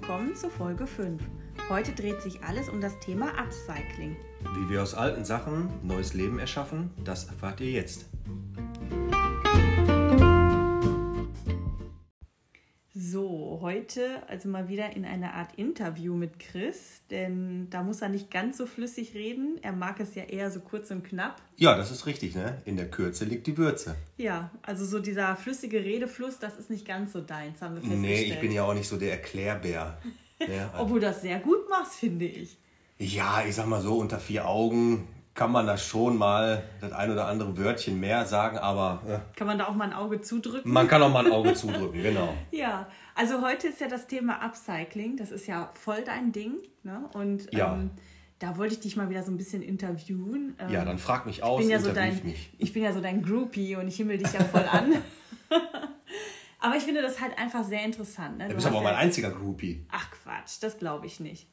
willkommen zu Folge 5. Heute dreht sich alles um das Thema Upcycling. Wie wir aus alten Sachen neues Leben erschaffen, das erfahrt ihr jetzt. So, heute also mal wieder in einer Art Interview mit Chris, denn da muss er nicht ganz so flüssig reden. Er mag es ja eher so kurz und knapp. Ja, das ist richtig, ne? In der Kürze liegt die Würze. Ja, also so dieser flüssige Redefluss, das ist nicht ganz so deins, haben wir festgestellt. Nee, ich bin ja auch nicht so der Erklärbär. Ja, Obwohl du das sehr gut machst, finde ich. ja, ich sag mal so, unter vier Augen kann man da schon mal das ein oder andere Wörtchen mehr sagen, aber äh, Kann man da auch mal ein Auge zudrücken? man kann auch mal ein Auge zudrücken, genau. Ja, also heute ist ja das Thema Upcycling. Das ist ja voll dein Ding. Ne? Und Ja. ähm, da wollte ich dich mal wieder so ein bisschen interviewen. Ähm, Ja, dann frag mich ich aus, bin ja so dein, mich. ich bin ja so dein Groupie und ich himmel dich ja voll an. aber ich finde das halt einfach sehr interessant. Ne? Du bist aber hast mein einziger Groupie. Ach Quatsch, das glaube ich nicht.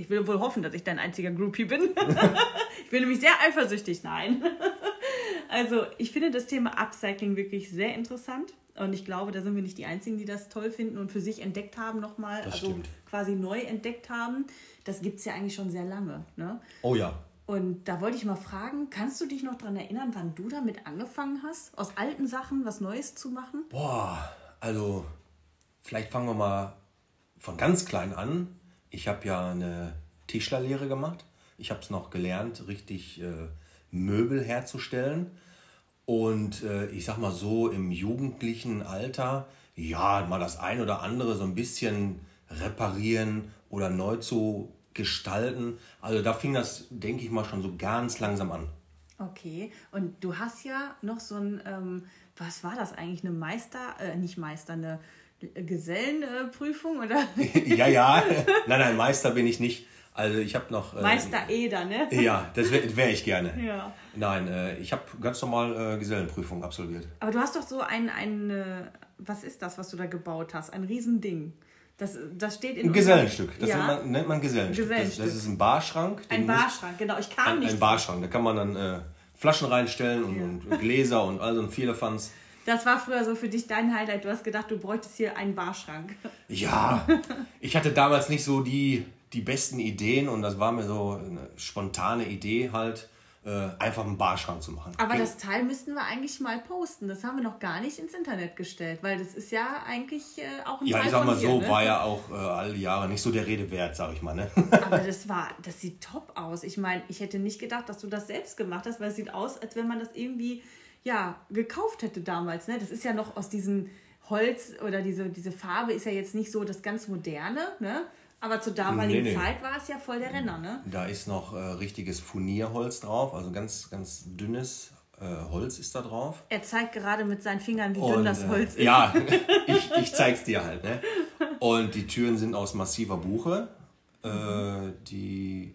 Ich will wohl hoffen, dass ich dein einziger Groupie bin. ich bin nämlich sehr eifersüchtig. Nein. also, ich finde das Thema Upcycling wirklich sehr interessant. Und ich glaube, da sind wir nicht die Einzigen, die das toll finden und für sich entdeckt haben nochmal. Das Also stimmt. quasi neu entdeckt haben. Das gibt es ja eigentlich schon sehr lange. Ne? Oh ja. Und da wollte ich mal fragen, kannst du dich noch daran erinnern, wann du damit angefangen hast, aus alten Sachen was Neues zu machen? Boah, also vielleicht fangen wir mal von ganz klein an. Ich habe ja eine Tischlerlehre gemacht. Ich habe es noch gelernt, richtig äh, Möbel herzustellen. Und äh, ich sag mal so, im jugendlichen Alter, ja, mal das ein oder andere so ein bisschen reparieren oder neu zu gestalten. Also da fing das, denke ich mal, schon so ganz langsam an. Okay, und du hast ja noch so ein, ähm, was war das eigentlich, eine Meister, äh, nicht Meister, eine Gesellenprüfung oder ja, ja. Nein, nein, Meister bin ich nicht. Also ich habe noch. äh, Meister Eder, ne? Ja, das wäre wär ich gerne. Ja. Nein, äh, ich habe ganz normal äh, Gesellenprüfung absolviert. Aber du hast doch so ein, ein, äh, was ist das, was du da gebaut hast? Ein Riesending. Das, das steht in Ein Gesellenstück. Das ja, nennt, man, nennt man Gesellenstück. Gesellenstück. Das, das ist ein Barschrank. ein Barschrank, genau. Ich kam Ein, nicht. ein Barschrank. Da kann man dann äh, Flaschen reinstellen und, Ja. und Gläser und all so ein Vierlefanz. Das war früher so für dich dein Highlight. Du hast gedacht, du bräuchtest hier einen Barschrank. Ja, ich hatte damals nicht so die, die besten Ideen und das war mir so eine spontane Idee halt, äh, einfach einen Barschrank zu machen. Aber das Teil müssten wir eigentlich mal posten. Das haben wir noch gar nicht ins Internet gestellt, weil das ist ja eigentlich äh, auch ein Ja, Teil ich sag mal dir, so, ne? war ja auch äh, alle Jahre nicht so der Rede wert, sag ich mal. Ne? Aber das war, das sieht top aus. Ich meine, ich hätte nicht gedacht, dass du das selbst gemacht hast, weil es sieht aus, als wenn man das irgendwie ja gekauft hätte damals. Ne? Das ist ja noch aus diesem Holz oder diese, diese Farbe ist ja jetzt nicht so das ganz moderne, ne? Aber zur damaligen Nee, nee. Zeit war es ja voll der Renner, ne? Da ist noch äh, richtiges Furnierholz drauf, also ganz, ganz dünnes äh, Holz ist da drauf. Er zeigt gerade mit seinen Fingern, wie dünn Und, das äh, Holz ist. Ja, ich, ich zeig's dir halt. Ne? Und die Türen sind aus massiver Buche. Äh, die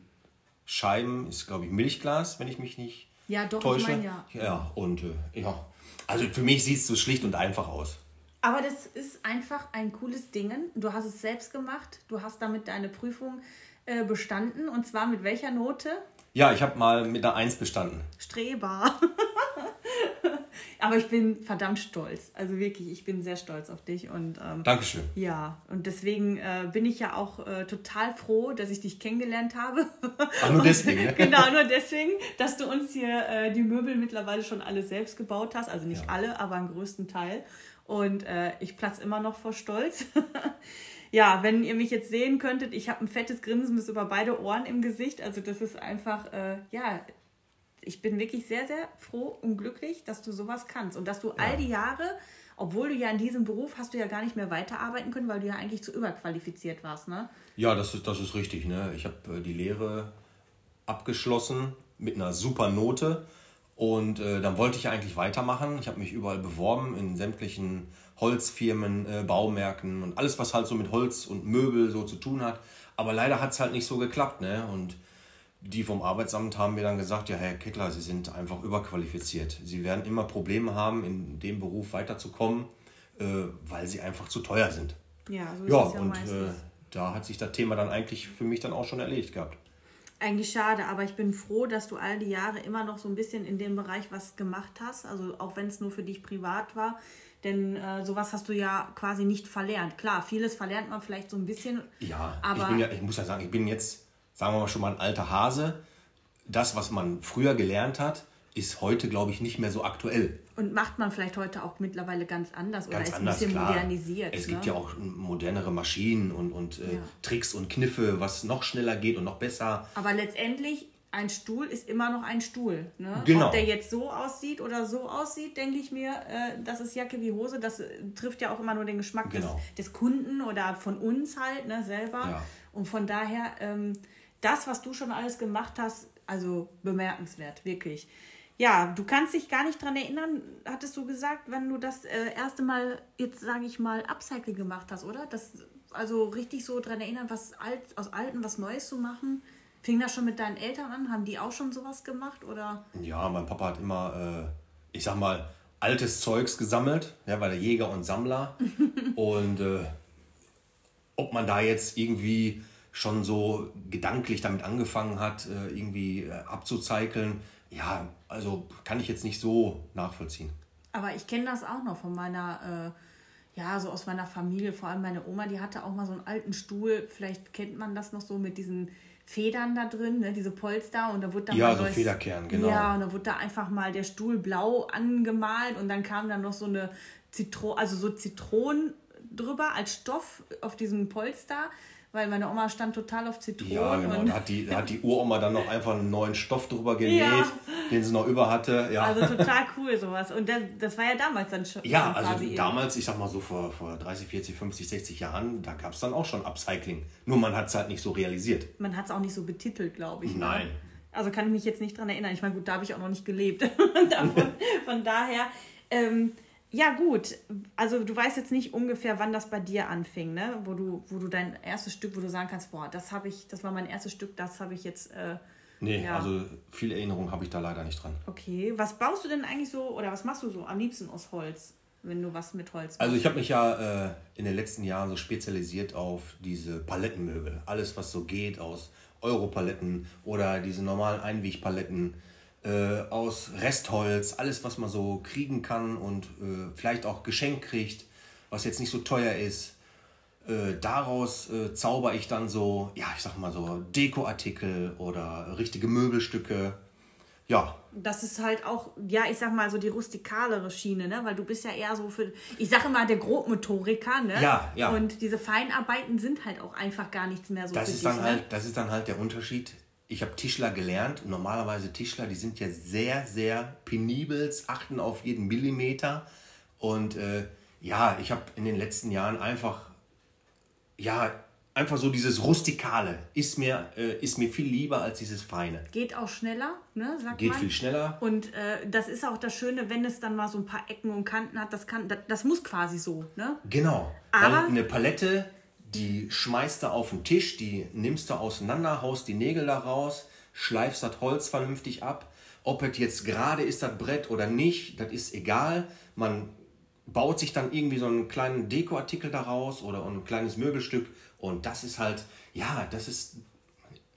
Scheiben ist, glaube ich, Milchglas, wenn ich mich nicht Ja, doch, ich täusche. mein, ja. Ja, und äh, ja. Also für mich sieht es so schlicht und einfach aus. Aber das ist einfach ein cooles Ding. Du hast es selbst gemacht. Du hast damit deine Prüfung äh, bestanden. Und zwar mit welcher Note? Ja, ich habe mal mit einer Eins bestanden. Streber. Aber ich bin verdammt stolz. Also wirklich, ich bin sehr stolz auf dich. Und ähm, Dankeschön. ja, und deswegen äh, bin ich ja auch äh, total froh, dass ich dich kennengelernt habe. Ach, nur deswegen, ne? genau, nur deswegen, dass du uns hier äh, die Möbel mittlerweile schon alle selbst gebaut hast. Also nicht Ja. alle, aber einen größten Teil. Und äh, ich platze immer noch vor Stolz. ja, wenn ihr mich jetzt sehen könntet, ich habe ein fettes Grinsen bis über beide Ohren im Gesicht. Also das ist einfach, äh, ja, ich bin wirklich sehr, sehr froh und glücklich, dass du sowas kannst. Und dass du all die Jahre, obwohl du ja in diesem Beruf hast du ja gar nicht mehr weiterarbeiten können, weil du ja eigentlich zu überqualifiziert warst, ne? Ja, das ist, das ist richtig. Ne? Ich habe äh, die Lehre abgeschlossen mit einer super Note und äh, dann wollte ich eigentlich weitermachen. Ich habe mich überall beworben in sämtlichen Holzfirmen, äh, Baumärkten und alles, was halt so mit Holz und Möbel so zu tun hat. Aber leider hat es halt nicht so geklappt. Ne? Und die vom Arbeitsamt haben mir dann gesagt, ja, Herr Kittler, Sie sind einfach überqualifiziert. Sie werden immer Probleme haben, in dem Beruf weiterzukommen, äh, weil Sie einfach zu teuer sind. Ja, so ist Ja, es ja und äh, da hat sich das Thema dann eigentlich für mich dann auch schon erledigt gehabt. Eigentlich schade, aber ich bin froh, dass du all die Jahre immer noch so ein bisschen in dem Bereich was gemacht hast. Also auch wenn es nur für dich privat war. Denn äh, sowas hast du ja quasi nicht verlernt. Klar, vieles verlernt man vielleicht so ein bisschen. Ja, aber ich, ja, ich muss ja sagen, ich bin jetzt, sagen wir mal schon mal ein alter Hase. Das, was man früher gelernt hat, ist heute, glaube ich, nicht mehr so aktuell. Und macht man vielleicht heute auch mittlerweile ganz anders Ganz oder ist anders, ein bisschen klar. modernisiert. Es ne? gibt ja auch modernere Maschinen und, und äh, Ja. Tricks und Kniffe, was noch schneller geht und noch besser. Aber letztendlich, ein Stuhl ist immer noch ein Stuhl. Ne? Genau. Ob der jetzt so aussieht oder so aussieht, denke ich mir, äh, das ist Jacke wie Hose. Das äh, trifft ja auch immer nur den Geschmack Genau. des, des Kunden oder von uns halt ne, selber. Ja. Und von daher, ähm, das, was du schon alles gemacht hast, also bemerkenswert, wirklich. Ja, du kannst dich gar nicht dran erinnern, hattest du gesagt, wenn du das äh, erste Mal, jetzt sage ich mal, Upcycle gemacht hast, oder? Das, also richtig so dran erinnern, was alt, aus Alten was Neues zu machen. Fing das schon mit deinen Eltern an? Haben die auch schon sowas gemacht? Oder? Ja, mein Papa hat immer, äh, ich sag mal, altes Zeugs gesammelt. Er war der Jäger und Sammler. und äh, ob man da jetzt irgendwie schon so gedanklich damit angefangen hat, äh, irgendwie äh, abzuzeicheln, ja, also kann ich jetzt nicht so nachvollziehen. Aber ich kenne das auch noch von meiner, äh, ja, so aus meiner Familie, vor allem meine Oma, die hatte auch mal so einen alten Stuhl. Vielleicht kennt man das noch so mit diesen Federn da drin, ne, diese Polster. Und da wurde dann Ja, mal so neues- Federkern, genau. Ja, und da wurde da einfach mal der Stuhl blau angemalt und dann kam dann noch so eine Zitronen, also so Zitronen drüber als Stoff auf diesem Polster, weil meine Oma stand total auf Zitronen. Ja, genau. und- hat die, hat die Uroma dann noch einfach einen neuen Stoff drüber genäht, Ja. den sie noch über hatte. Ja, Also total cool sowas. Und das, das war ja damals dann schon. ja also quasi eben. damals, ich sag mal so vor, vor 30, 40, 50, 60 Jahren, da gab es dann auch schon Upcycling. Nur man hat es halt nicht so realisiert. Man hat es auch nicht so betitelt, glaube ich. Nein. Ne? Also kann ich mich jetzt nicht dran erinnern. Ich meine, gut, da habe ich auch noch nicht gelebt. Davon, von daher, ähm, ja gut. Also du weißt jetzt nicht ungefähr, wann das bei dir anfing, ne? Wo du, wo du dein erstes Stück, wo du sagen kannst, boah, das habe ich, das war mein erstes Stück, das habe ich jetzt. Äh, Nee, Ja. also viel Erinnerung habe ich da leider nicht dran. okay. Was baust du denn eigentlich so oder was machst du so am liebsten aus Holz, wenn du was mit Holz machst? Also ich habe mich ja äh, in den letzten Jahren so spezialisiert auf diese Palettenmöbel. Alles, was so geht aus Europaletten oder diese normalen Einwegpaletten, äh, aus Restholz, alles, was man so kriegen kann und äh, vielleicht auch geschenkt kriegt, was jetzt nicht so teuer ist. Äh, daraus äh, zauber ich dann so, ja, ich sag mal so Dekoartikel oder richtige Möbelstücke. Ja, Das ist halt auch, ja, ich sag mal so die rustikalere Schiene, ne? Weil du bist ja eher so für, ich sag immer der Grobmotoriker, ne? Ja, ja. Und diese Feinarbeiten sind halt auch einfach gar nichts mehr so Das ist, dich, dann ne? halt, das ist dann halt der Unterschied. Ich habe Tischler gelernt. Normalerweise Tischler, die sind ja sehr, sehr penibel, achten auf jeden Millimeter. Und äh, ja, ich habe in den letzten Jahren einfach, ja, einfach so dieses Rustikale ist mir, äh, ist mir viel lieber als dieses Feine. Geht auch schneller, ne? Sagt Geht man. viel schneller. Und äh, das ist auch das Schöne, wenn es dann mal so ein paar Ecken und Kanten hat, das kann, das, das muss quasi so, ne? Genau. Aber- Weil eine Palette, die schmeißt du auf den Tisch, die nimmst du auseinander, haust die Nägel da raus, schleifst das Holz vernünftig ab. Ob es jetzt gerade ist, das Brett oder nicht, das ist egal. Man baut sich dann irgendwie so einen kleinen Dekoartikel daraus oder ein kleines Möbelstück und das ist halt, ja, das ist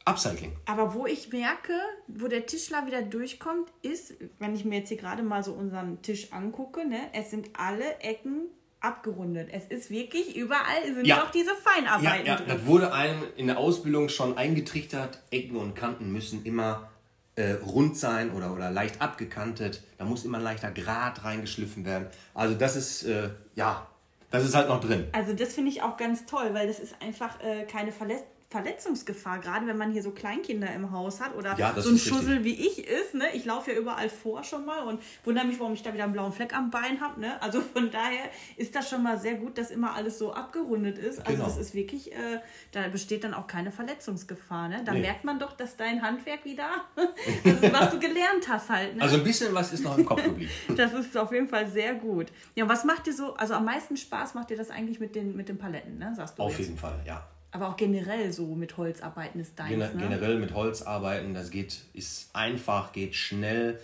Upcycling. Aber wo ich merke, wo der Tischler wieder durchkommt, ist, wenn ich mir jetzt hier gerade mal so unseren Tisch angucke, ne, es sind alle Ecken abgerundet. Es ist wirklich, überall sind Ja. noch diese Ja, Feinarbeiten ja, drin. das wurde einem in der Ausbildung schon eingetrichtert. Ecken und Kanten müssen immer äh, rund sein oder, oder leicht abgekantet. Da muss immer ein leichter Grat reingeschliffen werden. Also das ist, äh, ja, das ist halt noch drin. Also das finde ich auch ganz toll, weil das ist einfach äh, keine Verletz Verletzungsgefahr, gerade wenn man hier so Kleinkinder im Haus hat oder Ja, so ein. Schussel wie ich ist. Ne? Ich laufe ja überall vor schon mal und wundere mich, warum ich da wieder einen blauen Fleck am Bein habe. Ne? Also von daher ist das schon mal sehr gut, dass immer alles so abgerundet ist. Also Genau. das ist wirklich, äh, da besteht dann auch keine Verletzungsgefahr. Ne? Da Nee. merkt man doch, dass dein Handwerk wieder, also was du gelernt hast halt. Ne? Also ein bisschen was ist noch im Kopf geblieben. Das ist auf jeden Fall sehr gut. Ja, und was macht dir so, also am meisten Spaß macht dir das eigentlich mit den, mit den Paletten, ne? Sagst du Auf jetzt. jeden Fall, ja. Aber auch generell so mit Holzarbeiten ist deins, Gener ne? Generell mit Holz arbeiten, das geht, ist einfach, geht schnell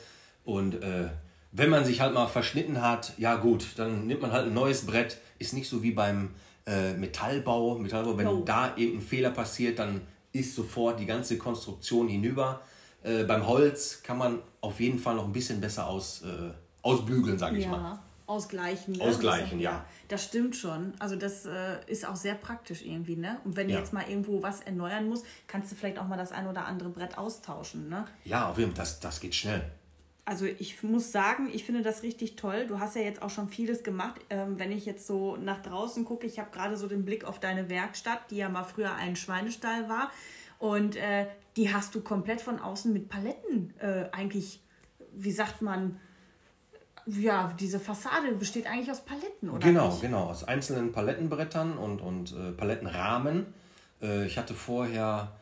und äh, wenn man sich halt mal verschnitten hat, ja gut, dann nimmt man halt ein neues Brett. Ist nicht so wie beim äh, Metallbau. Metallbau, wenn No. da irgendein Fehler passiert, dann ist sofort die ganze Konstruktion hinüber. Äh, beim Holz kann man auf jeden Fall noch ein bisschen besser aus, äh, ausbügeln, sage ich ja. mal. Ausgleichen. Ne? Ausgleichen, das, ja. Das stimmt schon. Also das äh, ist auch sehr praktisch irgendwie, ne? Und wenn du Ja. jetzt mal irgendwo was erneuern musst, kannst du vielleicht auch mal das ein oder andere Brett austauschen, ne? Ja, auf jeden Fall, das, das geht schnell. Also ich muss sagen, ich finde das richtig toll. Du hast ja jetzt auch schon vieles gemacht. Ähm, wenn ich jetzt so nach draußen gucke, ich habe gerade so den Blick auf deine Werkstatt, die ja mal früher ein Schweinestall war. Und äh, die hast du komplett von außen mit Paletten äh, eigentlich, wie sagt man, ja, diese Fassade besteht eigentlich aus Paletten, oder? Genau, nicht? genau. Aus einzelnen Palettenbrettern und, und äh, Palettenrahmen. Äh, ich hatte vorher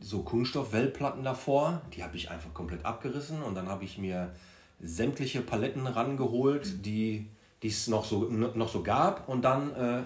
so Kunststoffwellplatten davor. Die habe ich einfach komplett abgerissen und dann habe ich mir sämtliche Paletten rangeholt, die die es noch so, noch so gab und dann äh,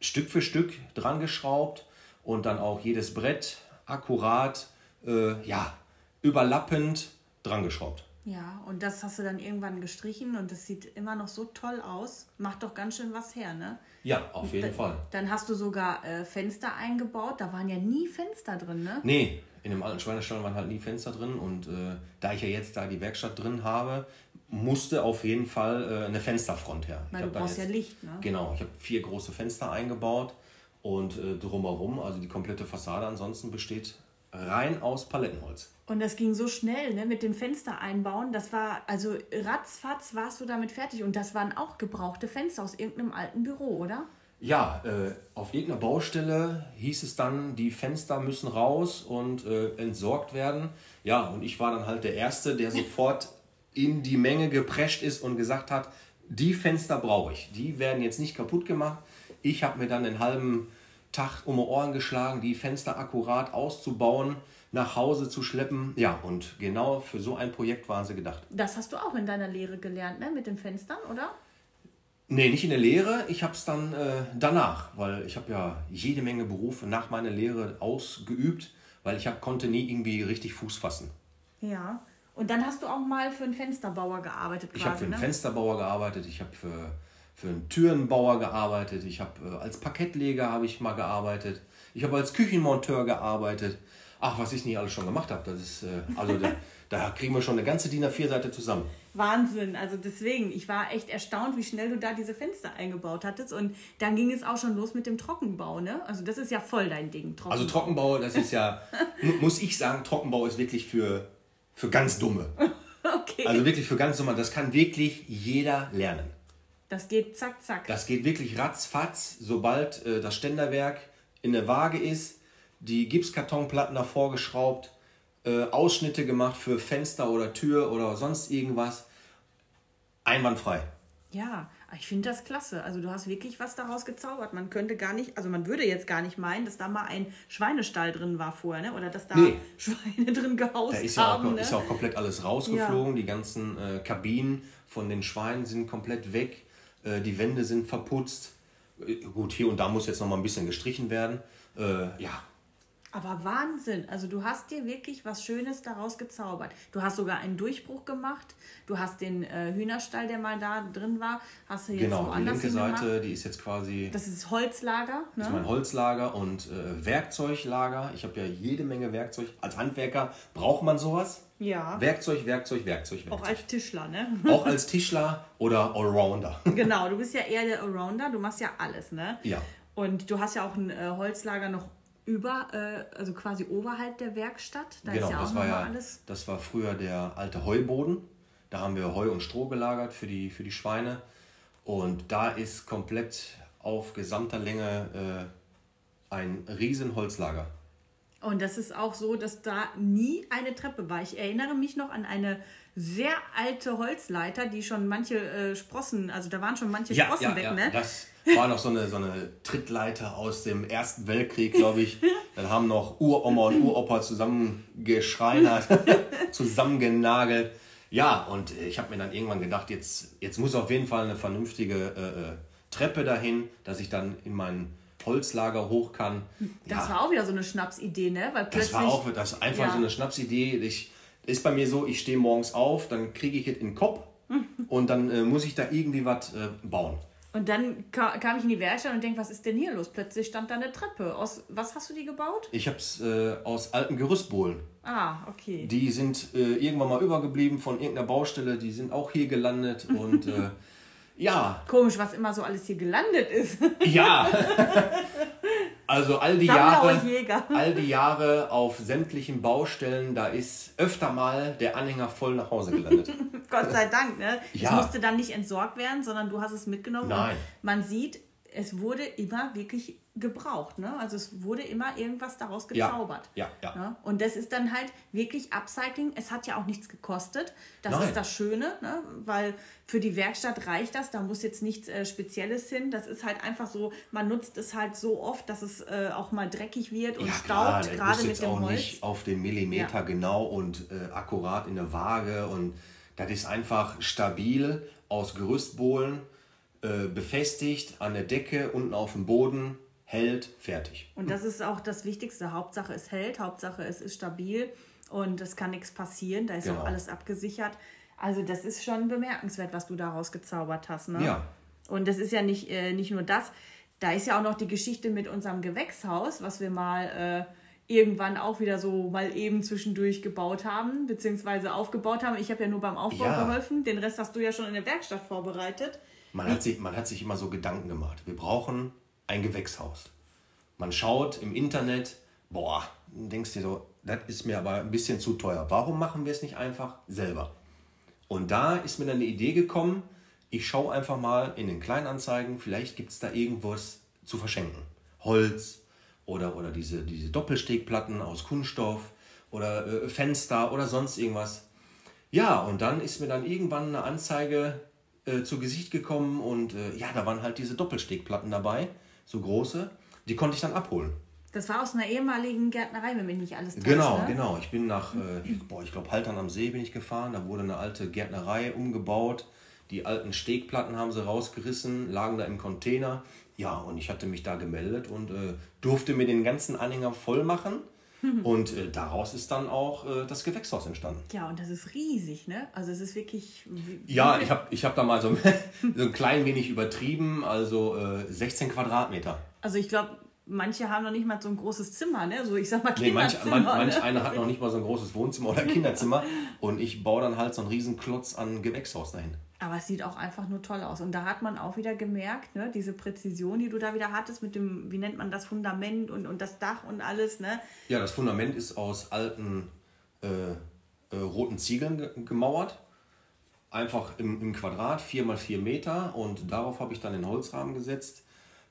Stück für Stück dran geschraubt und dann auch jedes Brett akkurat, äh, ja, überlappend dran geschraubt. Ja, und das hast du dann irgendwann gestrichen und das sieht immer noch so toll aus. Macht doch ganz schön was her, ne? Ja, auf jeden Da- Fall. Dann hast du sogar äh, Fenster eingebaut. Da waren ja nie Fenster drin, ne? Nee, in dem alten Schweinestall waren halt nie Fenster drin und äh, da ich ja jetzt da die Werkstatt drin habe, musste auf jeden Fall äh, eine Fensterfront her. Ich Weil du hab da brauchst ja Licht, ne? Genau, ich habe vier große Fenster eingebaut und äh, drumherum, also die komplette Fassade ansonsten besteht rein aus Palettenholz. Und das ging so schnell, ne? Mit dem Fenster einbauen. Das war, also ratzfatz warst du damit fertig. Und das waren auch gebrauchte Fenster aus irgendeinem alten Büro, oder? Ja, äh, auf irgendeiner Baustelle hieß es dann, die Fenster müssen raus und äh, entsorgt werden. Ja, und ich war dann halt der Erste, der sofort in die Menge geprescht ist und gesagt hat, die Fenster brauche ich. Die werden jetzt nicht kaputt gemacht. Ich habe mir dann den halben Tag um die Ohren geschlagen, die Fenster akkurat auszubauen, nach Hause zu schleppen. Ja, und genau für so ein Projekt waren sie gedacht. Das hast du auch in deiner Lehre gelernt, ne? Mit den Fenstern, oder? Nee, nicht in der Lehre. Ich habe es dann äh, danach, weil ich habe ja jede Menge Berufe nach meiner Lehre ausgeübt, weil ich hab, konnte nie irgendwie richtig Fuß fassen. Ja. Und dann hast du auch mal für einen Fensterbauer gearbeitet, Ich habe quasi, für einen ne? Fensterbauer gearbeitet, ich habe für, für einen Türenbauer gearbeitet, ich habe äh, als Parkettleger habe ich mal gearbeitet, ich habe als Küchenmonteur gearbeitet. Ach, was ich nicht alles schon gemacht habe, das ist äh, also da, da kriegen wir schon eine ganze DIN A4-Seite zusammen. Wahnsinn. Also deswegen, ich war echt erstaunt, wie schnell du da diese Fenster eingebaut hattest. Und dann ging es auch schon los mit dem Trockenbau, ne? Also das ist ja voll dein Ding. Trockenbau. Also Trockenbau, das ist ja, mu- muss ich sagen, Trockenbau ist wirklich für, für ganz Dumme. Okay. Also wirklich für ganz Dumme. Das kann wirklich jeder lernen. Das geht zack, zack. Das geht wirklich ratzfatz, sobald äh, das Ständerwerk in der Waage ist, die Gipskartonplatten davor geschraubt, äh, Ausschnitte gemacht für Fenster oder Tür oder sonst irgendwas. Einwandfrei. Ja, ich finde das klasse. Also du hast wirklich was daraus gezaubert. Man könnte gar nicht, also man würde jetzt gar nicht meinen, dass da mal ein Schweinestall drin war vorher, ne? Oder dass da Nee. Schweine drin gehaust Da ist ja, haben. auch, ne? ist ja auch komplett alles rausgeflogen. Die ganzen äh, Kabinen von den Schweinen sind komplett weg. Äh, die Wände sind verputzt. Äh, gut, hier und da muss jetzt noch mal ein bisschen gestrichen werden. Äh, ja, Aber Wahnsinn. Also du hast dir wirklich was Schönes daraus gezaubert. Du hast sogar einen Durchbruch gemacht. Du hast den äh, Hühnerstall, der mal da drin war, hast du jetzt genau. Die woanders linke hingemacht. Seite, die ist jetzt quasi Das ist Holzlager. Ne? Das ist mein Holzlager und äh, Werkzeuglager. Ich habe ja jede Menge Werkzeug. Als Handwerker braucht man sowas. Ja. Werkzeug, Werkzeug, Werkzeug, Auch Werkzeug. als Tischler, ne? Auch als Tischler oder Allrounder. genau, du bist ja eher der Allrounder. Du machst ja alles, ne? Ja. Und du hast ja auch ein äh, Holzlager noch über, äh, also quasi oberhalb der Werkstatt. Da genau, ist ja auch das war ja alles. das war früher der alte Heuboden. Da haben wir Heu und Stroh gelagert für die, für die Schweine. Und da ist komplett auf gesamter Länge äh, ein riesen Holzlager. Und das ist auch so, dass da nie eine Treppe war. Ich erinnere mich noch an eine sehr alte Holzleiter, die schon manche äh, Sprossen, also da waren schon manche Sprossen weg, ne? Das war noch so eine, so eine Trittleiter aus dem Ersten Weltkrieg, glaube ich. Dann haben noch Uroma und Uropa zusammengeschreinert, zusammengenagelt. Ja, und ich habe mir dann irgendwann gedacht, jetzt, jetzt muss auf jeden Fall eine vernünftige äh, äh, Treppe dahin, dass ich dann in mein Holzlager hoch kann. Das ja, war auch wieder so eine Schnapsidee, ne? Weil das plötzlich, war auch das ist einfach Ja. so eine Schnapsidee. Ich, ist bei mir so, ich stehe morgens auf, dann kriege ich es in den Kopf und dann äh, muss ich da irgendwie was äh, bauen. Und dann ka kam ich in die Werkstatt und denke, was ist denn hier los? Plötzlich stand da eine Treppe. Aus was hast du die gebaut? Ich habe es äh, aus alten Gerüstbohlen. Ah, okay. Die sind äh, irgendwann mal übergeblieben von irgendeiner Baustelle. Die sind auch hier gelandet und äh, ja. Komisch, was immer so alles hier gelandet ist. Ja. Also all die Sammler Jahre, all die Jahre auf sämtlichen Baustellen, da ist öfter mal der Anhänger voll nach Hause gelandet. Gott sei Dank, ne? Es Ja. musste dann nicht entsorgt werden, sondern du hast es mitgenommen. Nein. Man sieht, es wurde immer wirklich gebraucht, ne? Also es wurde immer irgendwas daraus Ja, gezaubert. ja, ja. Ne? Und das ist dann halt wirklich Upcycling. Es hat ja auch nichts gekostet. Das Nein. ist das Schöne, ne? weil für die Werkstatt reicht das. Da muss jetzt nichts äh, Spezielles hin. Das ist halt einfach so, man nutzt es halt so oft, dass es äh, auch mal dreckig wird und Ja klar, staubt, der gerade mit jetzt dem auch Holz. nicht auf den Millimeter Ja. genau und äh, akkurat in der Waage und das ist einfach stabil aus Gerüstbohlen äh, befestigt an der Decke, unten auf dem Boden, hält, fertig. Und das ist auch das Wichtigste. Hauptsache es hält, Hauptsache es ist stabil und es kann nichts passieren. Da ist Genau. auch alles abgesichert. Also das ist schon bemerkenswert, was du daraus gezaubert hast. Ne? Ja. Und das ist ja nicht, äh, nicht nur das. Da ist ja auch noch die Geschichte mit unserem Gewächshaus, was wir mal äh, irgendwann auch wieder so mal eben zwischendurch gebaut haben, beziehungsweise aufgebaut haben. Ich habe ja nur beim Aufbau Ja. geholfen. Den Rest hast du ja schon in der Werkstatt vorbereitet. Man hat, sich, man hat sich immer so Gedanken gemacht. Wir brauchen ein Gewächshaus. Man schaut im Internet, boah, denkst dir so, das ist mir aber ein bisschen zu teuer. Warum machen wir es nicht einfach selber? Und da ist mir dann eine Idee gekommen, ich schaue einfach mal in den Kleinanzeigen, vielleicht gibt es da irgendwas zu verschenken. Holz oder, oder diese, diese Doppelstegplatten aus Kunststoff oder äh, Fenster oder sonst irgendwas. Ja, und dann ist mir dann irgendwann eine Anzeige äh, zu Gesicht gekommen und äh, ja, da waren halt diese Doppelstegplatten dabei, so große. Die konnte ich dann abholen. Das war aus einer ehemaligen Gärtnerei, wenn mich nicht alles täuscht. Genau, ne? genau. Ich bin nach, äh, boah, ich glaube, Haltern am See bin ich gefahren. Da wurde eine alte Gärtnerei umgebaut. Die alten Stegplatten haben sie rausgerissen, lagen da im Container. Ja, und ich hatte mich da gemeldet und äh, durfte mir den ganzen Anhänger voll machen. Und äh, daraus ist dann auch äh, das Gewächshaus entstanden. Ja, und das ist riesig, ne? Also es ist wirklich. Ja, ich habe ich hab da mal so, so ein klein wenig übertrieben, also äh, 16 Quadratmeter. Also ich glaube, manche haben noch nicht mal so ein großes Zimmer, ne? So ich sag mal Nee, manch, Kinderzimmer. man, manch ne? einer hat noch nicht mal so ein großes Wohnzimmer oder Kinderzimmer und ich baue dann halt so einen riesen Klotz an Gewächshaus dahin. Aber es sieht auch einfach nur toll aus. Und da hat man auch wieder gemerkt, ne, diese Präzision, die du da wieder hattest mit dem, wie nennt man das, Fundament und, und das Dach und alles, ne? Ja, das Fundament ist aus alten äh, äh, roten Ziegeln ge gemauert. Einfach im, im Quadrat, 4 mal 4 Meter und darauf habe ich dann den Holzrahmen gesetzt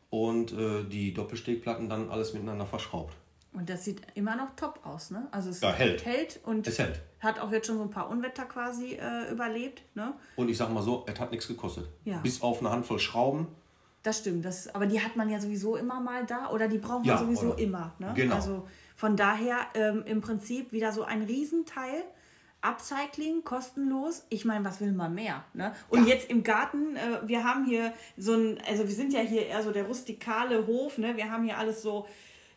und äh, die Doppelstegplatten dann alles miteinander verschraubt. Und das sieht immer noch top aus, ne? Also es Ja, hält. hält und Es hält. hat auch jetzt schon so ein paar Unwetter quasi äh, überlebt, ne? Und ich sage mal so, es hat nichts gekostet. Ja. Bis auf eine Handvoll Schrauben. Das stimmt, das, aber die hat man ja sowieso immer mal da oder die braucht man Ja, sowieso oder- immer. Ne? genau. Also von daher ähm, im Prinzip wieder so ein Riesenteil. Upcycling, kostenlos. Ich meine, was will man mehr? Ne? Und Ja. jetzt im Garten, äh, wir haben hier so ein, also wir sind ja hier eher so der rustikale Hof, ne? Wir haben hier alles so,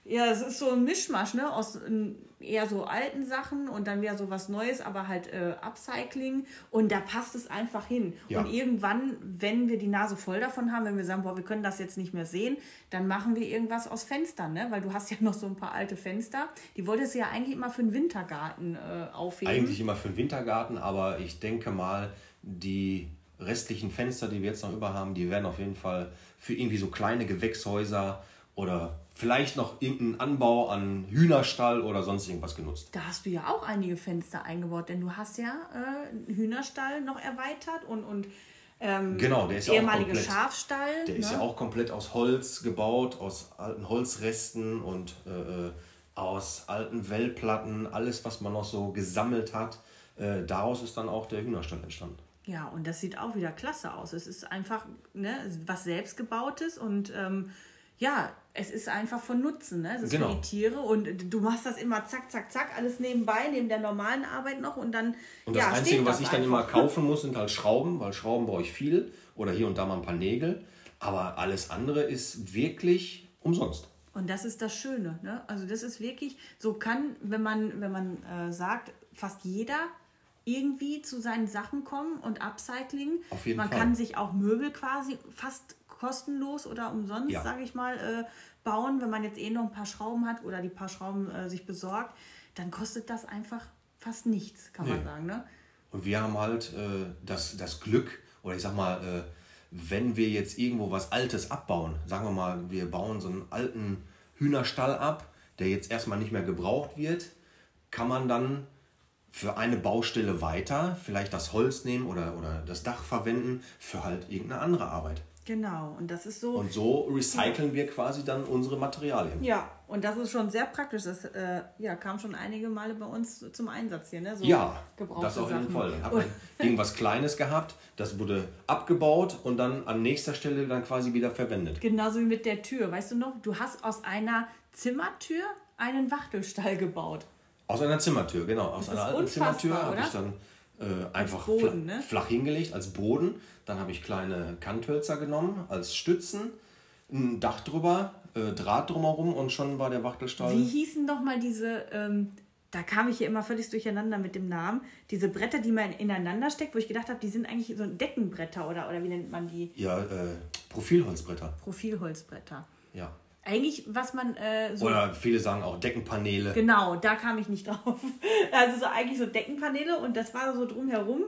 ja, es ist so ein Mischmasch, ne? Aus ähm, eher so alten Sachen und dann wieder so was Neues, aber halt äh, Upcycling. Und da passt es einfach hin. Ja. Und irgendwann, wenn wir die Nase voll davon haben, wenn wir sagen, boah, wir können das jetzt nicht mehr sehen, dann machen wir irgendwas aus Fenstern, ne? Weil du hast ja noch so ein paar alte Fenster. Die wolltest du ja eigentlich immer für den Wintergarten äh, aufheben. Eigentlich immer für den Wintergarten, aber ich denke mal, die restlichen Fenster, die wir jetzt noch über haben, die werden auf jeden Fall für irgendwie so kleine Gewächshäuser oder vielleicht noch irgendeinen Anbau an Hühnerstall oder sonst irgendwas genutzt. Da hast du ja auch einige Fenster eingebaut, denn du hast ja äh, einen Hühnerstall noch erweitert und, und ähm, Genau, der ist ja ehemalige komplett. Schafstall. Der ist ne? ja auch komplett aus Holz gebaut, aus alten Holzresten und äh, äh, aus alten Wellplatten, alles, was man noch so gesammelt hat. Äh, daraus ist dann auch der Hühnerstall entstanden. Ja, und das sieht auch wieder klasse aus. Es ist einfach ne, was selbstgebautes und ähm, ja, es ist einfach von Nutzen. Ne? Es ist Genau. für die Tiere und du machst das immer zack, zack, zack, alles nebenbei, neben der normalen Arbeit noch und dann. Und das ja, Einzige, was das ich dann einfach. immer kaufen muss, sind halt Schrauben, weil Schrauben brauche ich viel oder hier und da mal ein paar Nägel. Aber alles andere ist wirklich umsonst. Und das ist das Schöne. Ne? Also das ist wirklich, so kann, wenn man, wenn man äh, sagt, fast jeder irgendwie zu seinen Sachen kommen und Upcycling. Auf jeden man Fall. kann sich auch Möbel quasi fast kostenlos oder umsonst, Ja. sage ich mal, äh, bauen. Wenn man jetzt eh noch ein paar Schrauben hat oder die paar Schrauben äh, sich besorgt, dann kostet das einfach fast nichts, kann man Nee. sagen. Ne? Und wir haben halt äh, das, das Glück, oder ich sag mal, äh, wenn wir jetzt irgendwo was Altes abbauen, sagen wir mal, wir bauen so einen alten Hühnerstall ab, der jetzt erstmal nicht mehr gebraucht wird, kann man dann für eine Baustelle weiter vielleicht das Holz nehmen oder, oder das Dach verwenden für halt irgendeine andere Arbeit. Genau, und das ist so. Und so recyceln wir quasi dann unsere Materialien. ja, und das ist schon sehr praktisch. Das äh, ja, kam schon einige Male bei uns zum Einsatz hier. Ne? So Ja, das auf jeden Sachen. Fall. Dann hat man irgendwas Kleines gehabt, das wurde abgebaut und dann an nächster Stelle dann quasi wieder verwendet. Genauso wie mit der Tür. Weißt du noch, du hast aus einer Zimmertür einen Wachtelstall gebaut. Aus einer Zimmertür, genau. Aus einer alten Zimmertür habe ich dann äh, einfach Boden, flach, ne? flach hingelegt als Boden. Dann habe ich kleine Kanthölzer genommen als Stützen, ein Dach drüber, äh, Draht drumherum und schon war der Wachtelstall. Wie hießen doch mal diese, ähm, da kam ich hier immer völlig durcheinander mit dem Namen, diese Bretter, die man ineinander steckt, wo ich gedacht habe, die sind eigentlich so Deckenbretter oder, oder wie nennt man die? Ja, äh, Profilholzbretter. Profilholzbretter. Ja. Eigentlich, was man äh, so. Oder viele sagen auch Deckenpaneele. Genau, da kam ich nicht drauf. Also so eigentlich so Deckenpaneele und das war so drumherum.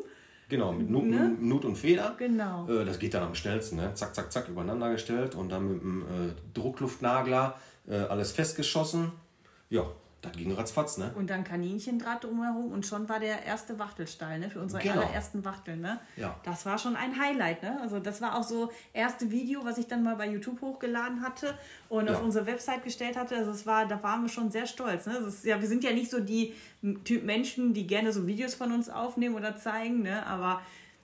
Genau, mit Nut, Ne? Nut und Feder. Genau. Äh, das geht dann am schnellsten. Ne? Zack, zack, zack, übereinander gestellt und dann mit dem äh, Druckluftnagler äh, alles festgeschossen. Ja, das ging ratzfatz, ne? Und dann Kaninchendraht drumherum und schon war der erste Wachtelstall, ne? Für unsere Genau. allerersten Wachteln, ne? Ja. Das war schon ein Highlight, ne? Also das war auch so erste Video, was ich dann mal bei YouTube hochgeladen hatte und Ja. auf unsere Website gestellt hatte. Also es war, da waren wir schon sehr stolz, ne? Das ist, ja, wir sind ja nicht so die Typ Menschen, die gerne so Videos von uns aufnehmen oder zeigen, ne? Aber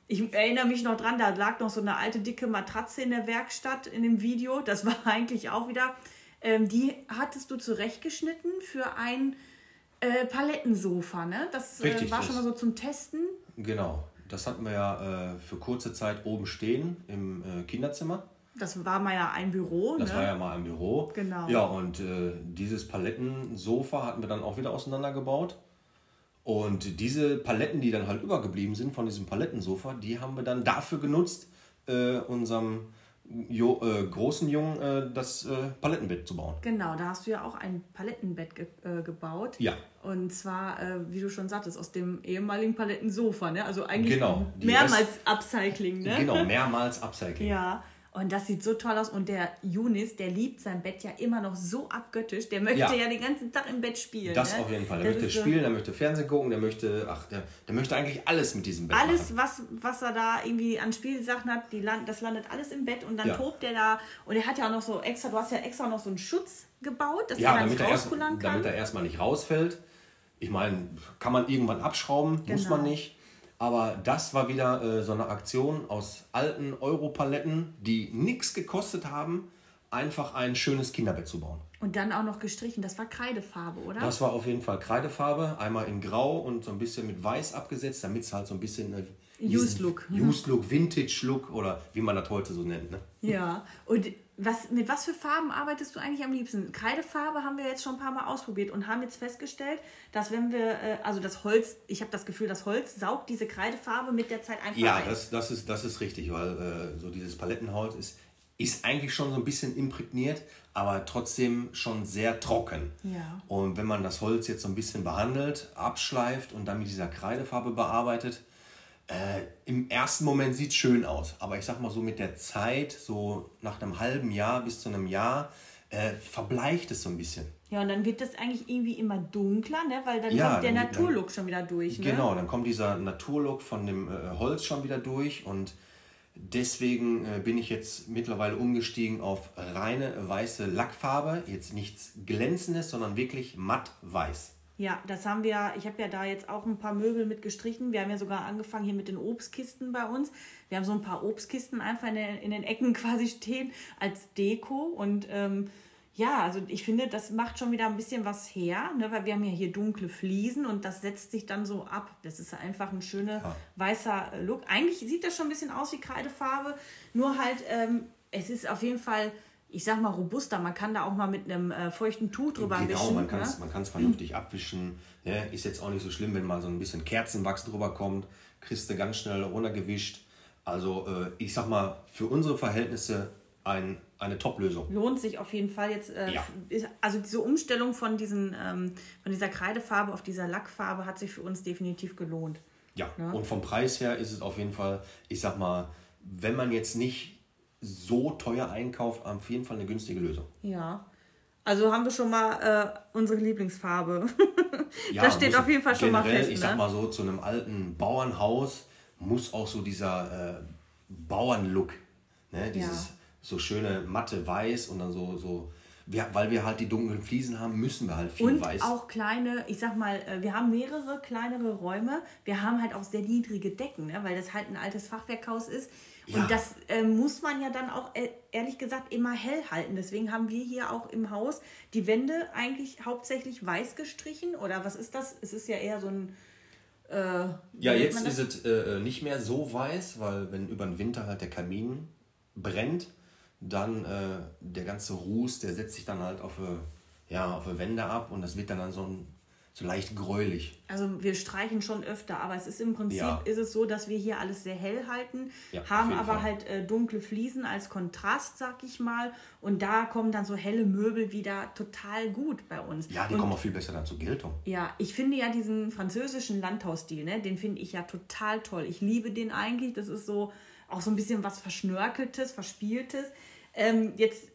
ich erinnere mich noch dran, da lag noch so eine alte dicke Matratze in der Werkstatt in dem Video. Das war eigentlich auch wieder, ähm, die hattest du zurechtgeschnitten für ein äh, Palettensofa, ne? Das äh, Richtig, war das- schon mal so zum Testen. Genau. Das hatten wir ja äh, für kurze Zeit oben stehen im äh, Kinderzimmer. Das war mal ja ein Büro, Das ne? war ja mal ein Büro. Genau. Ja, und äh, dieses Palettensofa hatten wir dann auch wieder auseinandergebaut. Und diese Paletten, die dann halt übergeblieben sind von diesem Palettensofa, die haben wir dann dafür genutzt, äh, unserem jo äh, großen Jungen äh, das äh, Palettenbett zu bauen. Genau, da hast du ja auch ein Palettenbett ge äh, gebaut. Ja. Und zwar, äh, wie du schon sagtest, aus dem ehemaligen Palettensofa, ne? Also eigentlich Genau, mehrmals Upcycling, ne? Genau, mehrmals Upcycling. Ja, und das sieht so toll aus. Und der Yunis, der liebt sein Bett ja immer noch so abgöttisch. Der möchte ja, Ja. den ganzen Tag im Bett spielen. Das ne? auf jeden Fall. Der Das möchte ist so- spielen, der möchte Fernsehen gucken, der möchte, ach, der, der möchte eigentlich alles mit diesem Bett machen. Alles, was, was er da irgendwie an Spielsachen hat, die land, das landet alles im Bett und dann Ja. tobt er da. Und er hat ja auch noch so extra, du hast ja extra noch so einen Schutz gebaut, dass Ja, er da damit nicht er, rauskullern kann. damit er erstmal nicht rausfällt. Ich meine, kann man irgendwann abschrauben, muss Genau. man nicht. Aber das war wieder äh, so eine Aktion aus alten Europaletten, die nichts gekostet haben, einfach ein schönes Kinderbett zu bauen. Und dann auch noch gestrichen. Das war Kreidefarbe, oder? Das war auf jeden Fall Kreidefarbe, einmal in Grau und so ein bisschen mit Weiß abgesetzt, damit es halt so ein bisschen äh, Used Look. Used Look, Vintage Look oder wie man das heute so nennt. Ne? Ja. Und was, mit was für Farben arbeitest du eigentlich am liebsten? Kreidefarbe haben wir jetzt schon ein paar Mal ausprobiert und haben jetzt festgestellt, dass wenn wir, äh, also das Holz, ich habe das Gefühl, das Holz saugt diese Kreidefarbe mit der Zeit einfach Ja, ein. das, das, ist, das ist richtig, weil äh, so dieses Palettenholz ist, ist eigentlich schon so ein bisschen imprägniert, aber trotzdem schon sehr trocken. Ja. Und wenn man das Holz jetzt so ein bisschen behandelt, abschleift und dann mit dieser Kreidefarbe bearbeitet, äh, im ersten Moment sieht es schön aus. Aber ich sag mal so mit der Zeit, so nach einem halben Jahr bis zu einem Jahr, äh, verbleicht es so ein bisschen. Ja, und dann wird das eigentlich irgendwie immer dunkler, ne? weil dann Ja, kommt der dann- Naturlook schon wieder durch. Ne? Genau, dann kommt dieser Naturlook von dem äh, Holz schon wieder durch und deswegen äh, bin ich jetzt mittlerweile umgestiegen auf reine weiße Lackfarbe. Jetzt nichts glänzendes, sondern wirklich matt weiß. Ja, das haben wir, ich habe ja da jetzt auch ein paar Möbel mit gestrichen. Wir haben ja sogar angefangen hier mit den Obstkisten bei uns. Wir haben so ein paar Obstkisten einfach in den, in den Ecken quasi stehen als Deko. Und ähm, ja, also ich finde, das macht schon wieder ein bisschen was her, ne? weil wir haben ja hier dunkle Fliesen und das setzt sich dann so ab. Das ist einfach ein schöner Ja. weißer Look. Eigentlich sieht das schon ein bisschen aus wie Kreidefarbe, nur halt, ähm, es ist auf jeden Fall, ich sag mal, robuster. Man kann da auch mal mit einem äh, feuchten Tuch drüber genau, wischen. man kann es ne? vernünftig abwischen. Ne? Ist jetzt auch nicht so schlimm, wenn mal so ein bisschen Kerzenwachs drüber kommt. Kriegst du ganz schnell runtergewischt. Also äh, ich sag mal, für unsere Verhältnisse ein, eine Top-Lösung. Lohnt sich auf jeden Fall jetzt. Äh, Ja. Also diese Umstellung von, diesen, ähm, von dieser Kreidefarbe auf dieser Lackfarbe hat sich für uns definitiv gelohnt. Ja, Ja. und vom Preis her ist es auf jeden Fall, ich sag mal, wenn man jetzt nicht so teuer einkauft, auf jeden Fall eine günstige Lösung. Ja. Also haben wir schon mal äh, unsere Lieblingsfarbe. Ja, das steht auf jeden Fall schon mal generell, fest. Ich ne? sag mal so, zu einem alten Bauernhaus muss auch so dieser äh, Bauernlook, ne? dieses Ja. so schöne matte Weiß und dann so, so wir, weil wir halt die dunklen Fliesen haben, müssen wir halt viel Und Weiß. auch kleine, ich sag mal, äh, wir haben mehrere kleinere Räume. Wir haben halt auch sehr niedrige Decken, ne? weil das halt ein altes Fachwerkhaus ist. Ja. Und das äh, muss man ja dann auch äh, ehrlich gesagt immer hell halten. Deswegen haben wir hier auch im Haus die Wände eigentlich hauptsächlich weiß gestrichen. Oder was ist das? Es ist ja eher so ein. Äh, Ja, jetzt ist es äh, nicht mehr so weiß, weil wenn über den Winter halt der Kamin brennt, dann äh, der ganze Ruß, der setzt sich dann halt auf, äh, ja, auf die Wände ab und das wird dann, dann so, ein, so leicht gräulich. Also wir streichen schon öfter, aber es ist im Prinzip Ja. ist es so, dass wir hier alles sehr hell halten, Ja, haben aber Fall. halt äh, dunkle Fliesen als Kontrast, sag ich mal. Und da kommen dann so helle Möbel wieder total gut bei uns. Ja, die und, kommen auch viel besser dann zur Geltung. ja, ich finde ja diesen französischen Landhausstil, ne, den finde ich ja total toll. Ich liebe den eigentlich. Das ist so auch so ein bisschen was Verschnörkeltes, Verspieltes. Ähm, jetzt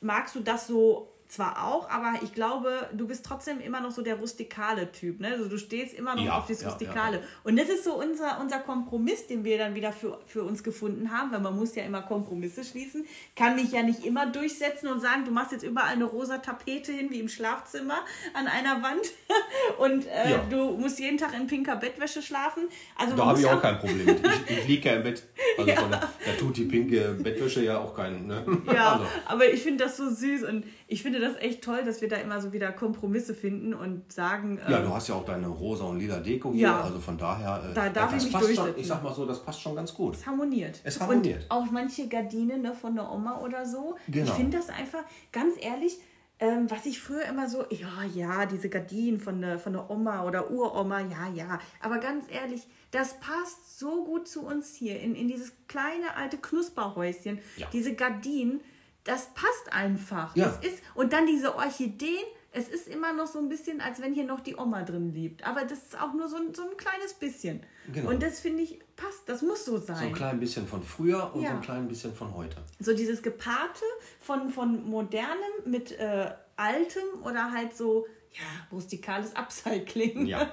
magst du das so zwar auch, aber ich glaube, du bist trotzdem immer noch so der rustikale Typ. Ne? Also du stehst immer noch Ja, auf das ja, Rustikale. ja, Und das ist so unser, unser Kompromiss, den wir dann wieder für, für uns gefunden haben, weil man muss ja immer Kompromisse schließen. Kann mich ja nicht immer durchsetzen und sagen, du machst jetzt überall eine rosa Tapete hin, wie im Schlafzimmer an einer Wand. Und äh, du musst jeden Tag in pinker Bettwäsche schlafen. Also Da habe ich auch kein Problem mit. Ich, ich liege ja im Bett. Also da tut die pinke Bettwäsche ja auch keinen. Ne? Ja, Also, aber ich finde das so süß und ich finde das echt toll, dass wir da immer so wieder Kompromisse finden und sagen, ja, ähm, du hast ja auch deine rosa und lila Deko hier. Ja. Also von daher. Äh, Da darf das ich mich passt schon, durchsetzen. Ich sag mal so, das passt schon ganz gut. es harmoniert. Es harmoniert. Und auch manche Gardinen ne, von der Oma oder so. Ich Genau. finde das einfach, ganz ehrlich, ähm, was ich früher immer so, ja, ja, diese Gardinen von der, von der Oma oder Uroma, ja, ja. Aber ganz ehrlich, das passt so gut zu uns hier in, in dieses kleine alte Knusperhäuschen. Ja. Diese Gardinen, das passt einfach. Ja. Es ist, und dann diese Orchideen, es ist immer noch so ein bisschen, als wenn hier noch die Oma drin lebt. Aber das ist auch nur so ein, so ein kleines bisschen. Genau. Und das finde ich passt, das muss so sein. So ein klein bisschen von früher und Ja. so ein klein bisschen von heute. So dieses Gepaarte von, von modernem mit äh, altem oder halt so, ja, rustikales Upcycling. Ja.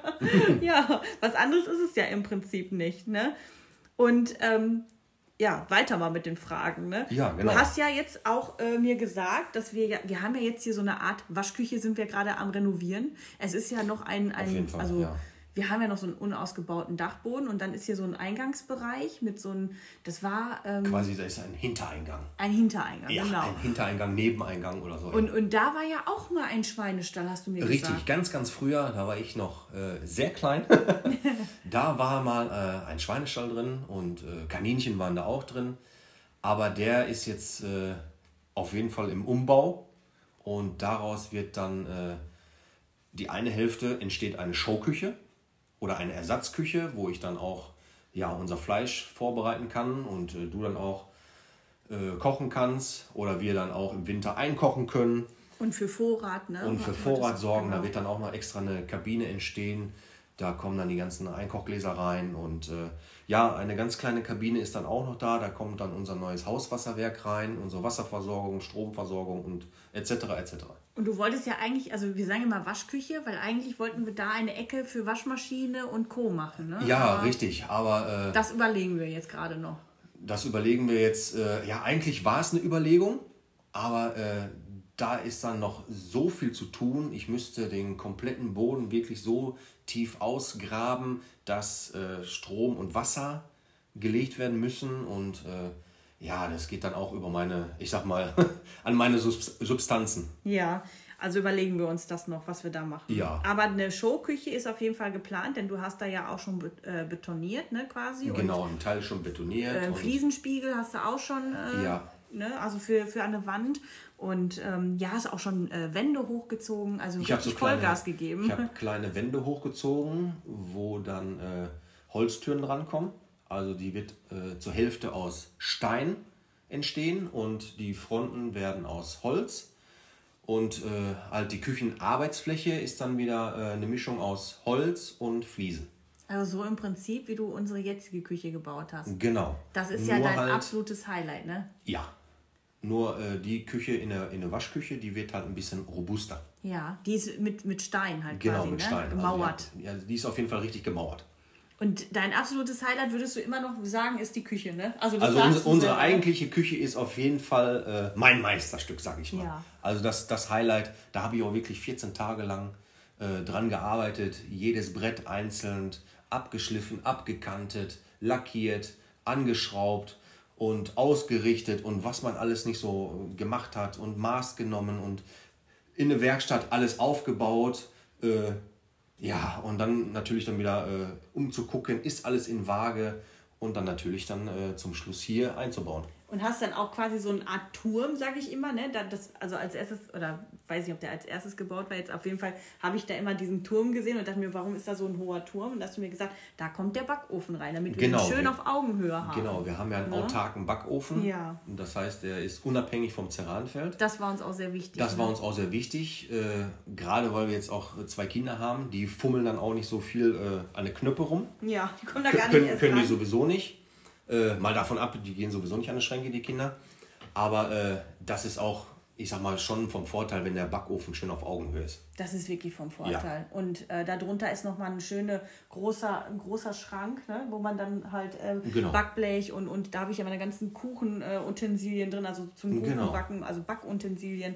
ja, was anderes ist es ja im Prinzip nicht, ne? Und ähm, ja, weiter mal mit den Fragen, ne? Ja, genau. Du hast ja jetzt auch äh, mir gesagt, dass wir ja, wir haben ja jetzt hier so eine Art Waschküche, sind wir gerade am Renovieren. Es ist ja noch ein, ein Fall, also ja. Wir haben ja noch so einen unausgebauten Dachboden und dann ist hier so ein Eingangsbereich mit so einem, das war ähm, Quasi, da ist ein Hintereingang. ein Hintereingang, Ja, genau. ein Hintereingang, Nebeneingang oder so. Und, und da war ja auch mal ein Schweinestall, hast du mir Richtig, gesagt. ganz, ganz früher, da war ich noch äh, sehr klein. da war mal äh, ein Schweinestall drin und äh, Kaninchen waren da auch drin. Aber der ist jetzt äh, auf jeden Fall im Umbau und daraus wird dann äh, die eine Hälfte entsteht eine Showküche oder eine Ersatzküche, wo ich dann auch ja, unser Fleisch vorbereiten kann und äh, du dann auch äh, kochen kannst oder wir dann auch im Winter einkochen können Und für Vorrat, ne? und für Vorrat sorgen. Da genau. wird dann auch noch extra eine Kabine entstehen. Da kommen dann die ganzen Einkochgläser rein und äh, ja, eine ganz kleine Kabine ist dann auch noch da. Da kommt dann unser neues Hauswasserwerk rein, unsere Wasserversorgung, Stromversorgung und etc. etc. Und du wolltest ja eigentlich, also wir sagen immer Waschküche, weil eigentlich wollten wir da eine Ecke für Waschmaschine und Co. machen, ne? Ja, Aber richtig. Aber äh, Das überlegen wir jetzt gerade noch. das überlegen wir jetzt. Äh, ja, eigentlich war es eine Überlegung, aber äh, da ist dann noch so viel zu tun. Ich müsste den kompletten Boden wirklich so tief ausgraben, dass äh, Strom und Wasser gelegt werden müssen. Und äh, ja, das geht dann auch über meine, ich sag mal, an meine Subs- Substanzen. Ja, also überlegen wir uns das noch, was wir da machen. Ja. Aber eine Showküche ist auf jeden Fall geplant, denn du hast da ja auch schon äh, betoniert, ne, quasi. Genau, ein Teil schon betoniert. Äh, Fliesenspiegel hast du auch schon, äh, Ja. ne, also für, für eine Wand. Und ähm, ja, hast auch schon äh, Wände hochgezogen, also Ich habe richtig so kleine, Vollgas gegeben. Ich habe kleine Wände hochgezogen, wo dann äh, Holztüren drankommen. Also die wird äh, zur Hälfte aus Stein entstehen und die Fronten werden aus Holz. Und äh, halt die Küchenarbeitsfläche ist dann wieder äh, eine Mischung aus Holz und Fliesen. Also so im Prinzip, wie du unsere jetzige Küche gebaut hast. Genau. Das ist ja Nur dein halt- absolutes Highlight, ne? Ja. Nur äh, die Küche in der, in der Waschküche, die wird halt ein bisschen robuster. Ja, die ist mit, mit Stein halt Genau, quasi, mit ne? Stein. Gemauert. Also, ja, ja, die ist auf jeden Fall richtig gemauert. Und dein absolutes Highlight würdest du immer noch sagen, ist die Küche, ne? Also, Also unsere, unsere eigentliche Küche ist auf jeden Fall äh, mein Meisterstück, sag ich mal. Ja. Also das, das Highlight, da habe ich auch wirklich 14 Tage lang äh, dran gearbeitet. Jedes Brett einzeln abgeschliffen, abgekantet, lackiert, angeschraubt und ausgerichtet und was man alles nicht so gemacht hat und Maß genommen und in der Werkstatt alles aufgebaut. Äh, ja, und dann natürlich dann wieder äh, umzugucken, ist alles in Waage und dann natürlich dann äh, zum Schluss hier einzubauen. Und hast dann auch quasi so eine Art Turm, sage ich immer, ne? Da Das, also als erstes, oder weiß nicht, ob der als erstes gebaut war, jetzt auf jeden Fall habe ich da immer diesen Turm gesehen und dachte mir, warum ist da so ein hoher Turm? Und da hast du mir gesagt, da kommt der Backofen rein, damit wir Genau, ihn schön wir- auf Augenhöhe haben. Genau, wir haben ja einen Ne? autarken Backofen. Ja. Das heißt, der ist unabhängig vom Ceranfeld. Das war uns auch sehr wichtig. Das war ne? uns auch sehr wichtig, äh, gerade weil wir jetzt auch zwei Kinder haben. Die fummeln dann auch nicht so viel äh, an der Knöpfe rum. Ja, die kommen da gar nicht können, erst können die ran. sowieso nicht. Äh, mal davon ab, die gehen sowieso nicht an die Schränke, die Kinder. Aber äh, das ist auch, ich sag mal, schon vom Vorteil, wenn der Backofen schön auf Augenhöhe ist. Das ist wirklich vom Vorteil. Und äh, darunter ist nochmal ein schöner großer, ein großer Schrank, ne, wo man dann halt ähm, Genau. Backblech und, und da habe ich ja meine ganzen Kuchenutensilien äh, drin, also zum Genau. Kuchenbacken, also Backutensilien.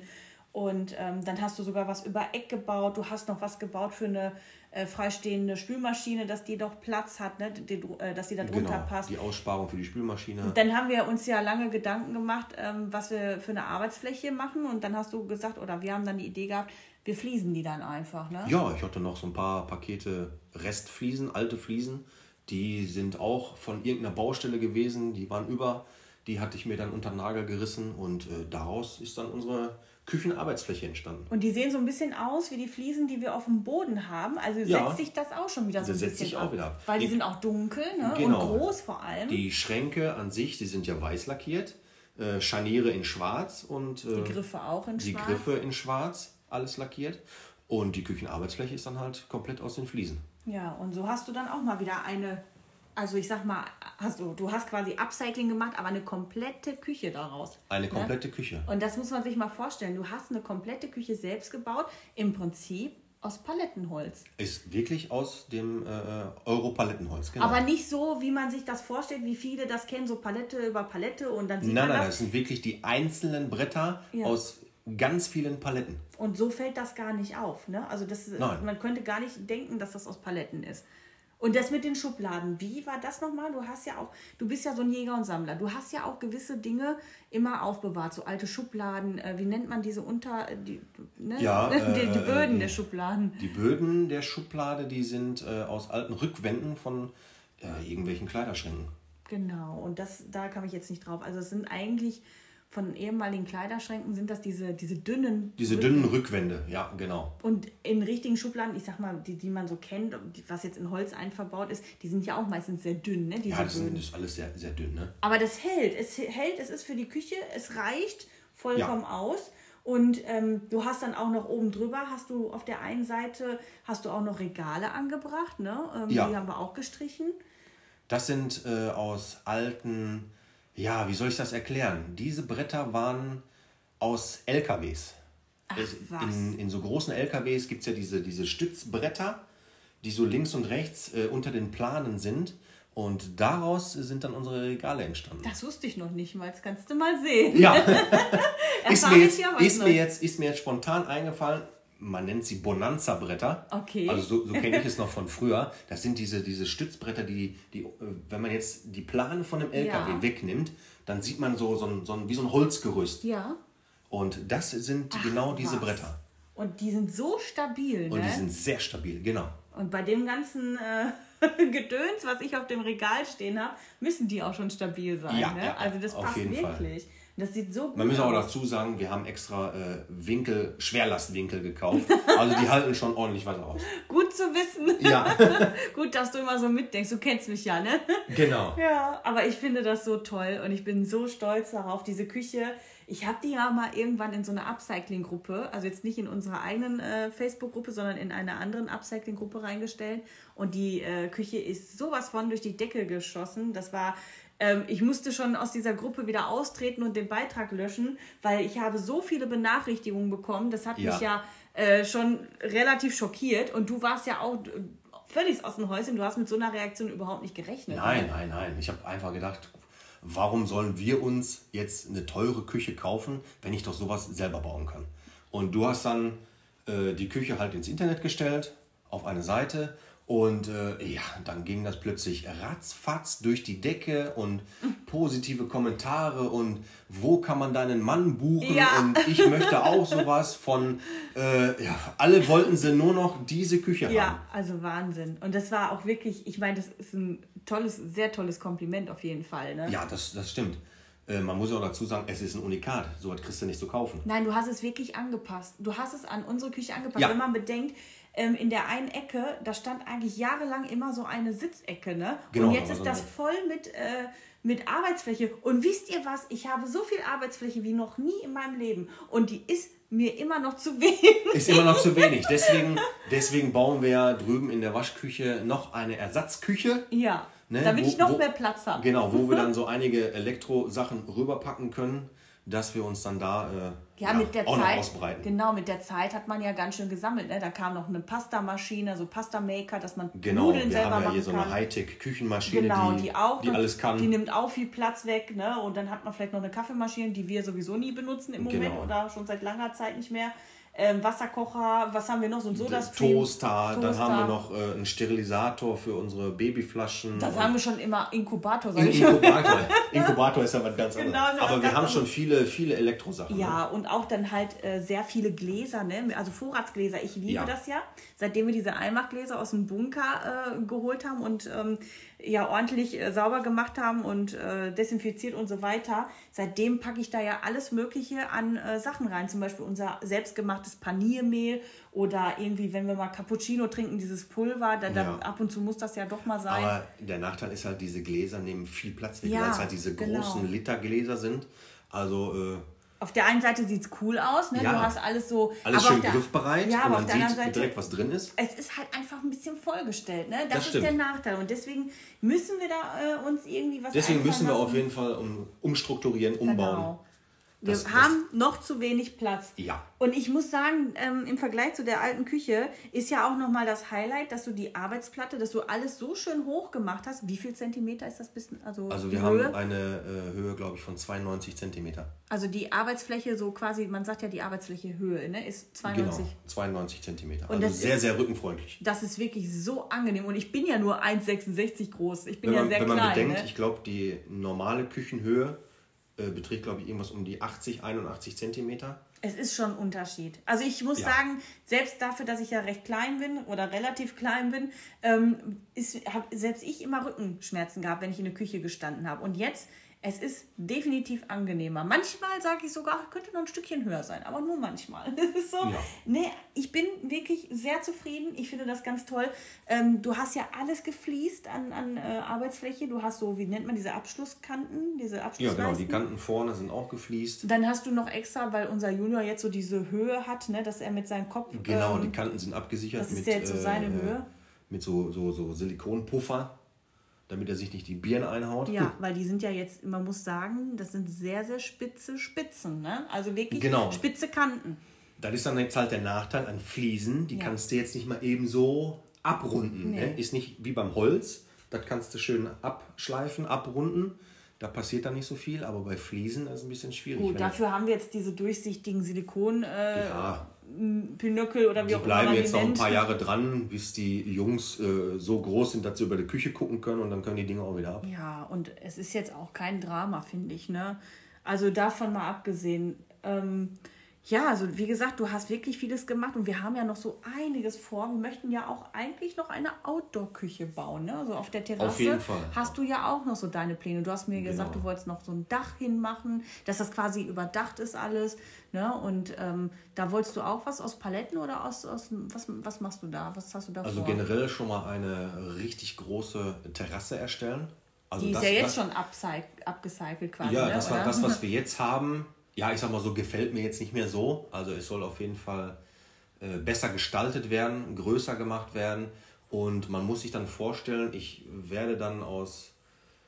Und ähm, dann hast du sogar was über Eck gebaut. Du hast noch was gebaut für eine äh, freistehende Spülmaschine, dass die doch Platz hat, ne, die, äh, dass die da drunter Genau, passt. die Aussparung für die Spülmaschine. Dann haben wir uns ja lange Gedanken gemacht, ähm, was wir für eine Arbeitsfläche machen. Und dann hast du gesagt, oder wir haben dann die Idee gehabt, wir fließen die dann einfach. Ne? Ja, ich hatte noch so ein paar Pakete Restfliesen, alte Fliesen. Die sind auch von irgendeiner Baustelle gewesen. Die waren über. Die hatte ich mir dann unter den Nagel gerissen und äh, daraus ist dann unsere Küchenarbeitsfläche entstanden. Und die sehen so ein bisschen aus wie die Fliesen, die wir auf dem Boden haben. Also Ja. setzt sich das auch schon wieder so ein setzt bisschen sich auch ab. wieder ab. Weil die, Die- sind auch dunkel ne? Genau. und groß vor allem. Die Schränke an sich, die sind ja weiß lackiert. Äh, Scharniere in schwarz und äh, Die Griffe auch in die schwarz. Griffe in schwarz, alles lackiert. Und die Küchenarbeitsfläche ist dann halt komplett aus den Fliesen. Ja, und so hast du dann auch mal wieder eine, also ich sag mal, hast du, hast quasi Upcycling gemacht, aber eine komplette Küche daraus. Eine komplette Küche. Und das muss man sich mal vorstellen. Du hast eine komplette Küche selbst gebaut, im Prinzip aus Palettenholz. Ist wirklich aus dem äh, Europalettenholz. Genau. Aber nicht so, wie man sich das vorstellt, wie viele das kennen, so Palette über Palette und dann sieht Nein, man nein, das. das sind wirklich die einzelnen Bretter Ja. aus ganz vielen Paletten. Und so fällt das gar nicht auf. Ne? Also das, Nein. man könnte gar nicht denken, dass das aus Paletten ist. Und das mit den Schubladen, wie war das nochmal? Du hast ja auch, du bist ja so ein Jäger und Sammler. Du hast ja auch gewisse Dinge immer aufbewahrt, so alte Schubladen. Äh, wie nennt man diese unter, die, ne? Ja, die, äh, die Böden äh, der Schubladen. Die Böden der Schublade, die sind äh, aus alten Rückwänden von äh, irgendwelchen Kleiderschränken. Genau. Und das, da kam ich jetzt nicht drauf. Also es sind eigentlich von ehemaligen Kleiderschränken sind das diese, diese dünnen. Diese dünnen Rückwände, ja, genau. Und in richtigen Schubladen, ich sag mal, die, die man so kennt, was jetzt in Holz einverbaut ist, die sind ja auch meistens sehr dünn, ne? Diese Ja, das Böden. ist alles sehr, sehr dünn, ne? Aber das hält. Es hält, es ist für die Küche, es reicht vollkommen Ja. aus. Und ähm, du hast dann auch noch oben drüber, hast du auf der einen Seite, hast du auch noch Regale angebracht, ne? Ähm, Ja. Die haben wir auch gestrichen. Das sind äh, aus alten, ja, wie soll ich das erklären? Diese Bretter waren aus LKWs. Ach, in, in so großen LKWs gibt es ja diese, diese Stützbretter, die so links und rechts äh, unter den Planen sind. Und daraus sind dann unsere Regale entstanden. Das wusste ich noch nicht mal, das kannst du mal sehen. Ja, ist, mir jetzt, ist, mir jetzt, ist mir jetzt spontan eingefallen, man nennt sie Bonanza-Bretter. Okay. Also so, so kenne ich es noch von früher. Das sind diese, diese Stützbretter, die, die, äh, wenn man jetzt die Plane von dem LKW Ja. wegnimmt, dann sieht man so, so, ein, so ein, wie so ein Holzgerüst. Ja. Und das sind genau diese was. Bretter. Und die sind so stabil, Und ne? die sind sehr stabil, genau. Und bei dem ganzen äh, Gedöns, was ich auf dem Regal stehen habe, müssen die auch schon stabil sein. Ja, ne? ja, also das passt jeden Fall. Das sieht so gut Man muss auch aus. dazu sagen, wir haben extra äh, Winkel, Schwerlastwinkel gekauft. Also die halten schon ordentlich was aus. Gut zu wissen. Ja, gut, dass du immer so mitdenkst. Du kennst mich ja, ne? genau. Ja, aber ich finde das so toll und ich bin so stolz darauf, diese Küche. Ich habe die ja mal irgendwann in so einer Upcycling-Gruppe, also jetzt nicht in unserer eigenen äh, Facebook-Gruppe, sondern in einer anderen Upcycling-Gruppe reingestellt. Und die äh, Küche ist sowas von durch die Decke geschossen. Das war, ähm, ich musste schon aus dieser Gruppe wieder austreten und den Beitrag löschen, weil ich habe so viele Benachrichtigungen bekommen. Das hat Ja. mich ja äh, schon relativ schockiert. Und du warst ja auch äh, völlig aus dem Häuschen. Du hast mit so einer Reaktion überhaupt nicht gerechnet. Nein, nein, nein. Ich habe einfach gedacht, warum sollen wir uns jetzt eine teure Küche kaufen, wenn ich doch sowas selber bauen kann? Und du hast dann äh, die Küche halt ins Internet gestellt, auf eine Seite. Und äh, ja, dann ging das plötzlich ratzfatz durch die Decke und positive Kommentare und wo kann man deinen Mann buchen Ja. und ich möchte auch sowas von, äh, ja, alle wollten sie nur noch diese Küche haben. Ja, also Wahnsinn. Und das war auch wirklich, ich meine, das ist ein tolles, sehr tolles Kompliment auf jeden Fall. Ne? Ja, das, das stimmt. Äh, man muss auch dazu sagen, es ist ein Unikat. So kriegst du nicht zu kaufen. Nein, du hast es wirklich angepasst. Du hast es an unsere Küche angepasst. Ja. Wenn man bedenkt, ähm, in der einen Ecke, da stand eigentlich jahrelang immer so eine Sitzecke, ne? Genau, Und jetzt ist so das voll mit, äh, mit Arbeitsfläche. Und wisst ihr was? Ich habe so viel Arbeitsfläche wie noch nie in meinem Leben. Und die ist mir immer noch zu wenig. Ist immer noch zu wenig. Deswegen, deswegen bauen wir ja drüben in der Waschküche noch eine Ersatzküche. ja, Ne, damit wo- ich noch wo- mehr Platz habe. Genau, wo wir dann so einige Elektrosachen rüberpacken können, dass wir uns dann da äh, Ja, mit der auch noch Zeit. ausbreiten. Genau, mit der Zeit hat man ja ganz schön gesammelt. Ne? Da kam noch eine Pastamaschine, so Pastamaker, dass man Genau, Nudeln wir selber haben ja machen hier so kann. eine Hightech-Küchenmaschine, Genau, die, die, auch. die alles kann. Die nimmt auch viel Platz weg, ne? Und dann hat man vielleicht noch eine Kaffeemaschine, die wir sowieso nie benutzen im Moment Genau. oder schon seit langer Zeit nicht mehr. Ähm, Wasserkocher, was haben wir noch? So ein Sodastream. Toaster, dann Toaster. haben wir noch äh, einen Sterilisator für unsere Babyflaschen. Das haben wir schon immer Inkubator, sag ich. Inkubator. Inkubator ist ja was ganz anderes. Genau, ja was Aber wir haben anderes. schon viele, viele Elektrosachen. Ja, und auch dann halt äh, sehr viele Gläser, ne? also Vorratsgläser. Ich liebe Ja. das ja. Seitdem wir diese Einmachgläser aus dem Bunker äh, geholt haben und ähm, ja ordentlich äh, sauber gemacht haben und äh, desinfiziert und so weiter, seitdem packe ich da ja alles Mögliche an äh, Sachen rein. Zum Beispiel unser selbstgemachtes Paniermehl oder irgendwie, wenn wir mal Cappuccino trinken, dieses Pulver, da, Ja. ab und zu muss das ja doch mal sein. Aber der Nachteil ist halt, diese Gläser nehmen viel Platz weg, Ja, weil es halt diese genau. großen Litergläser sind. Also äh, Auf der einen Seite sieht es cool aus, ne? Ja. du hast alles so. alles aber schön der, griffbereit Ja, aber man auf der anderen sieht Seite. direkt, was drin ist. es ist halt einfach ein bisschen vollgestellt, ne? Das, Das ist der Nachteil. Und deswegen müssen wir da äh, uns irgendwie was Deswegen müssen wir lassen. auf jeden Fall um, umstrukturieren, umbauen. Genau. Wir Das- das- haben noch zu wenig Platz. Ja. Und ich muss sagen, ähm, im Vergleich zu der alten Küche ist ja auch nochmal das Highlight, dass du die Arbeitsplatte, dass du alles so schön hoch gemacht hast. Wie viel Zentimeter ist das bis? Also, Also wir Höhe? haben eine äh, Höhe, glaube ich, von 92 Zentimeter. Also die Arbeitsfläche, so quasi, man sagt ja die Arbeitsfläche Höhe, ne? Ist 92. Genau, 92 Zentimeter. Und Also das sehr, ist- sehr rückenfreundlich. Das ist wirklich so angenehm. Und ich bin ja nur 1,66 groß. Ich bin Wenn ja man, sehr wenn man klein. bedenkt, ne? ich glaube, die normale Küchenhöhe äh, beträgt, glaube ich, irgendwas um die 80, 81 Zentimeter. Es ist schon ein Unterschied. Also ich muss Ja. sagen, selbst dafür, dass ich ja recht klein bin oder relativ klein bin, ähm, habe selbst ich immer Rückenschmerzen gehabt, wenn ich in der Küche gestanden habe. Und jetzt, es ist definitiv angenehmer. Manchmal sage ich sogar, könnte noch ein Stückchen höher sein, aber nur manchmal. So, Ja. nee, ich bin wirklich sehr zufrieden. Ich finde das ganz toll. Ähm, du hast ja alles gefliest an, an äh, Arbeitsfläche. Du hast so, wie nennt man diese Abschlusskanten, diese Ja, Abschlussleisten. genau. Die Kanten vorne sind auch gefliest. Dann hast du noch extra, weil unser Junior jetzt so diese Höhe hat, ne, dass er mit seinem Kopf. Genau, ähm, die Kanten sind abgesichert das ist mit, ja jetzt so seine Höhe. mit so, so, so Silikonpuffer, damit er sich nicht die Birne einhaut. Ja, weil die sind ja jetzt, man muss sagen, das sind sehr, sehr spitze Spitzen, ne? Also wirklich Genau. spitze Kanten. Das ist dann jetzt halt der Nachteil an Fliesen. Die Ja. kannst du jetzt nicht mal eben so abrunden. Nee. Ne? Ist nicht wie beim Holz. Das kannst du schön abschleifen, abrunden. Da passiert dann nicht so viel. Aber bei Fliesen ist es ein bisschen schwierig. Gut, dafür haben wir jetzt diese durchsichtigen Silikon äh, ja, Pinöckel oder wie die auch immer bleiben man jetzt die noch ein paar Jahre dran, bis die Jungs äh, so groß sind, dass sie über die Küche gucken können und dann können die Dinge auch wieder ab. Ja, und es ist jetzt auch kein Drama, finde ich, ne? Also davon mal abgesehen. Ähm, ja, also wie gesagt, du hast wirklich vieles gemacht und wir haben ja noch so einiges vor. Wir möchten ja auch eigentlich noch eine Outdoor-Küche bauen. Ne? Also auf der Terrasse Auf jeden Fall. hast du ja auch noch so deine Pläne. Du hast mir gesagt, Genau. du wolltest noch so ein Dach hinmachen, dass das quasi überdacht ist alles. Ne? Und ähm, da wolltest du auch was aus Paletten oder aus, aus was, was machst du da? Was hast du da Also vor? generell schon mal eine richtig große Terrasse erstellen. Also Die ist das, ja jetzt das, schon abgecycelt quasi. Ja, ne? das war oder? das, was wir jetzt haben. Ja, ich sag mal so, gefällt mir jetzt nicht mehr so. Also es soll auf jeden Fall äh, besser gestaltet werden, größer gemacht werden. Und man muss sich dann vorstellen, ich werde dann aus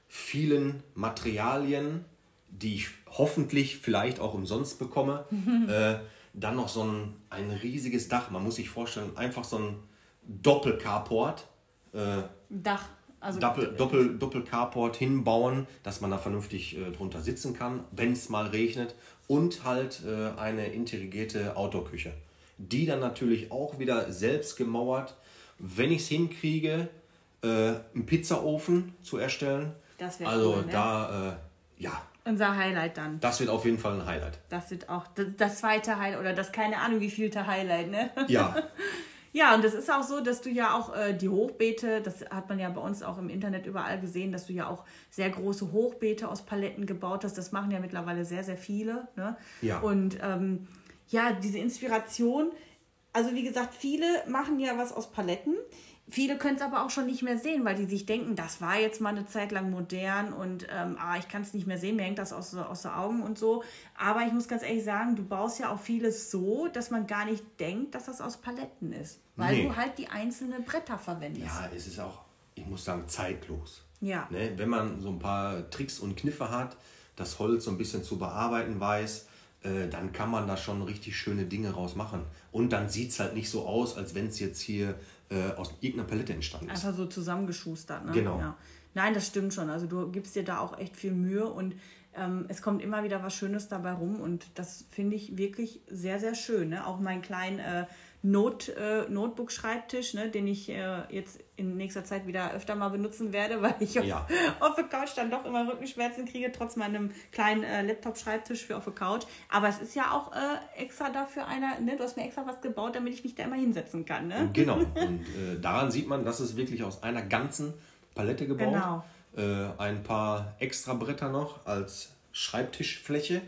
vielen Materialien, die ich hoffentlich vielleicht auch umsonst bekomme, äh, dann noch so ein, ein riesiges Dach. Man muss sich vorstellen, einfach so ein Doppelcarport. Äh, Dach. Also Doppel, Doppel, Doppel-Carport hinbauen, dass man da vernünftig äh, drunter sitzen kann, wenn es mal regnet. Und halt äh, eine integrierte Outdoor-Küche. Die dann natürlich auch wieder selbst gemauert, wenn ich es hinkriege, äh, einen Pizzaofen zu erstellen. Das wär Also cool, ne? da, äh, ja, unser Highlight dann. das wird auf jeden Fall ein Highlight. Das wird auch das, das zweite Highlight oder das keine Ahnung wie vielte Highlight, ne? Ja, Ja, und das ist auch so, dass du ja auch äh, die Hochbeete, das hat man ja bei uns auch im Internet überall gesehen, dass du ja auch sehr große Hochbeete aus Paletten gebaut hast. Das machen ja mittlerweile sehr, sehr viele. Ne? Ja. Und ähm, ja, diese Inspiration, also wie gesagt, viele machen ja was aus Paletten. Viele können es aber auch schon nicht mehr sehen, weil die sich denken, das war jetzt mal eine Zeit lang modern und ähm, ah, ich kann es nicht mehr sehen, mir hängt das aus, aus den Augen und so. Aber ich muss ganz ehrlich sagen, du baust ja auch vieles so, dass man gar nicht denkt, dass das aus Paletten ist. Weil Nee. du halt die einzelnen Bretter verwendest. ja, es ist auch, ich muss sagen, zeitlos. Ja. Ne? Wenn man so ein paar Tricks und Kniffe hat, das Holz so ein bisschen zu bearbeiten weiß, äh, dann kann man da schon richtig schöne Dinge raus machen. Und dann sieht es halt nicht so aus, als wenn es jetzt hier äh, aus irgendeiner Palette entstanden ist. Einfach so zusammengeschustert. Ne? Genau. Ja. Nein, das stimmt schon. Also du gibst dir da auch echt viel Mühe und ähm, es kommt immer wieder was Schönes dabei rum und das finde ich wirklich sehr, sehr schön. Ne? Auch mein kleinen äh, Not, äh, Notebook-Schreibtisch, ne? den ich äh, jetzt in nächster Zeit wieder öfter mal benutzen werde, weil ich auf, Ja. auf der Couch dann doch immer Rückenschmerzen kriege, trotz meinem kleinen äh, Laptop-Schreibtisch für auf der Couch. Aber es ist ja auch äh, extra dafür einer, ne? du hast mir extra was gebaut, damit ich mich da immer hinsetzen kann. Ne? Genau. Und äh, daran sieht man, dass es wirklich aus einer ganzen Palette gebaut. Genau. Äh, ein paar extra Bretter noch als Schreibtischfläche.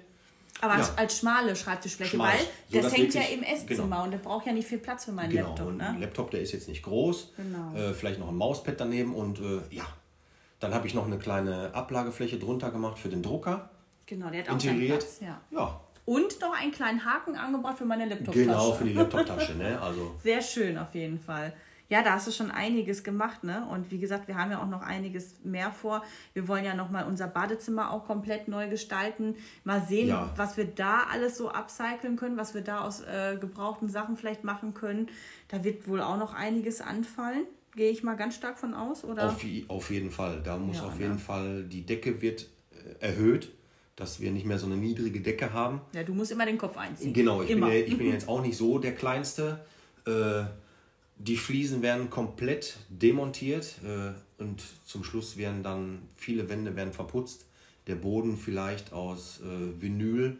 Aber Ja. als schmale Schreibtischfläche, Schmal, weil das hängt ja im Esszimmer genau. und der braucht ja nicht viel Platz für meinen Genau. Laptop. und Ne? ein Laptop, der ist jetzt nicht groß. Genau. Äh, vielleicht noch ein Mauspad daneben und äh, ja. Dann habe ich noch eine kleine Ablagefläche drunter gemacht für den Drucker. Genau, der hat auch Integriert. Platz. Ja. Ja, Und noch einen kleinen Haken angebracht für meine Laptoptasche. genau, für die Laptoptasche. ne? Also Sehr schön auf jeden Fall. Ja, da hast du schon einiges gemacht, ne? Und wie gesagt, wir haben ja auch noch einiges mehr vor. Wir wollen ja noch mal unser Badezimmer auch komplett neu gestalten. Mal sehen, Ja. was wir da alles so upcyclen können, was wir da aus äh, gebrauchten Sachen vielleicht machen können. Da wird wohl auch noch einiges anfallen. Gehe ich mal ganz stark von aus, oder? auf, auf jeden Fall. Da muss Ja, auf ne? jeden Fall, die Decke wird äh, erhöht, dass wir nicht mehr so eine niedrige Decke haben. ja, du musst immer den Kopf einziehen. Genau, ich bin, ja, ich bin ja jetzt auch nicht so der Kleinste. Äh, die Fliesen werden komplett demontiert äh, und zum Schluss werden dann viele Wände werden verputzt. Der Boden vielleicht aus äh, Vinyl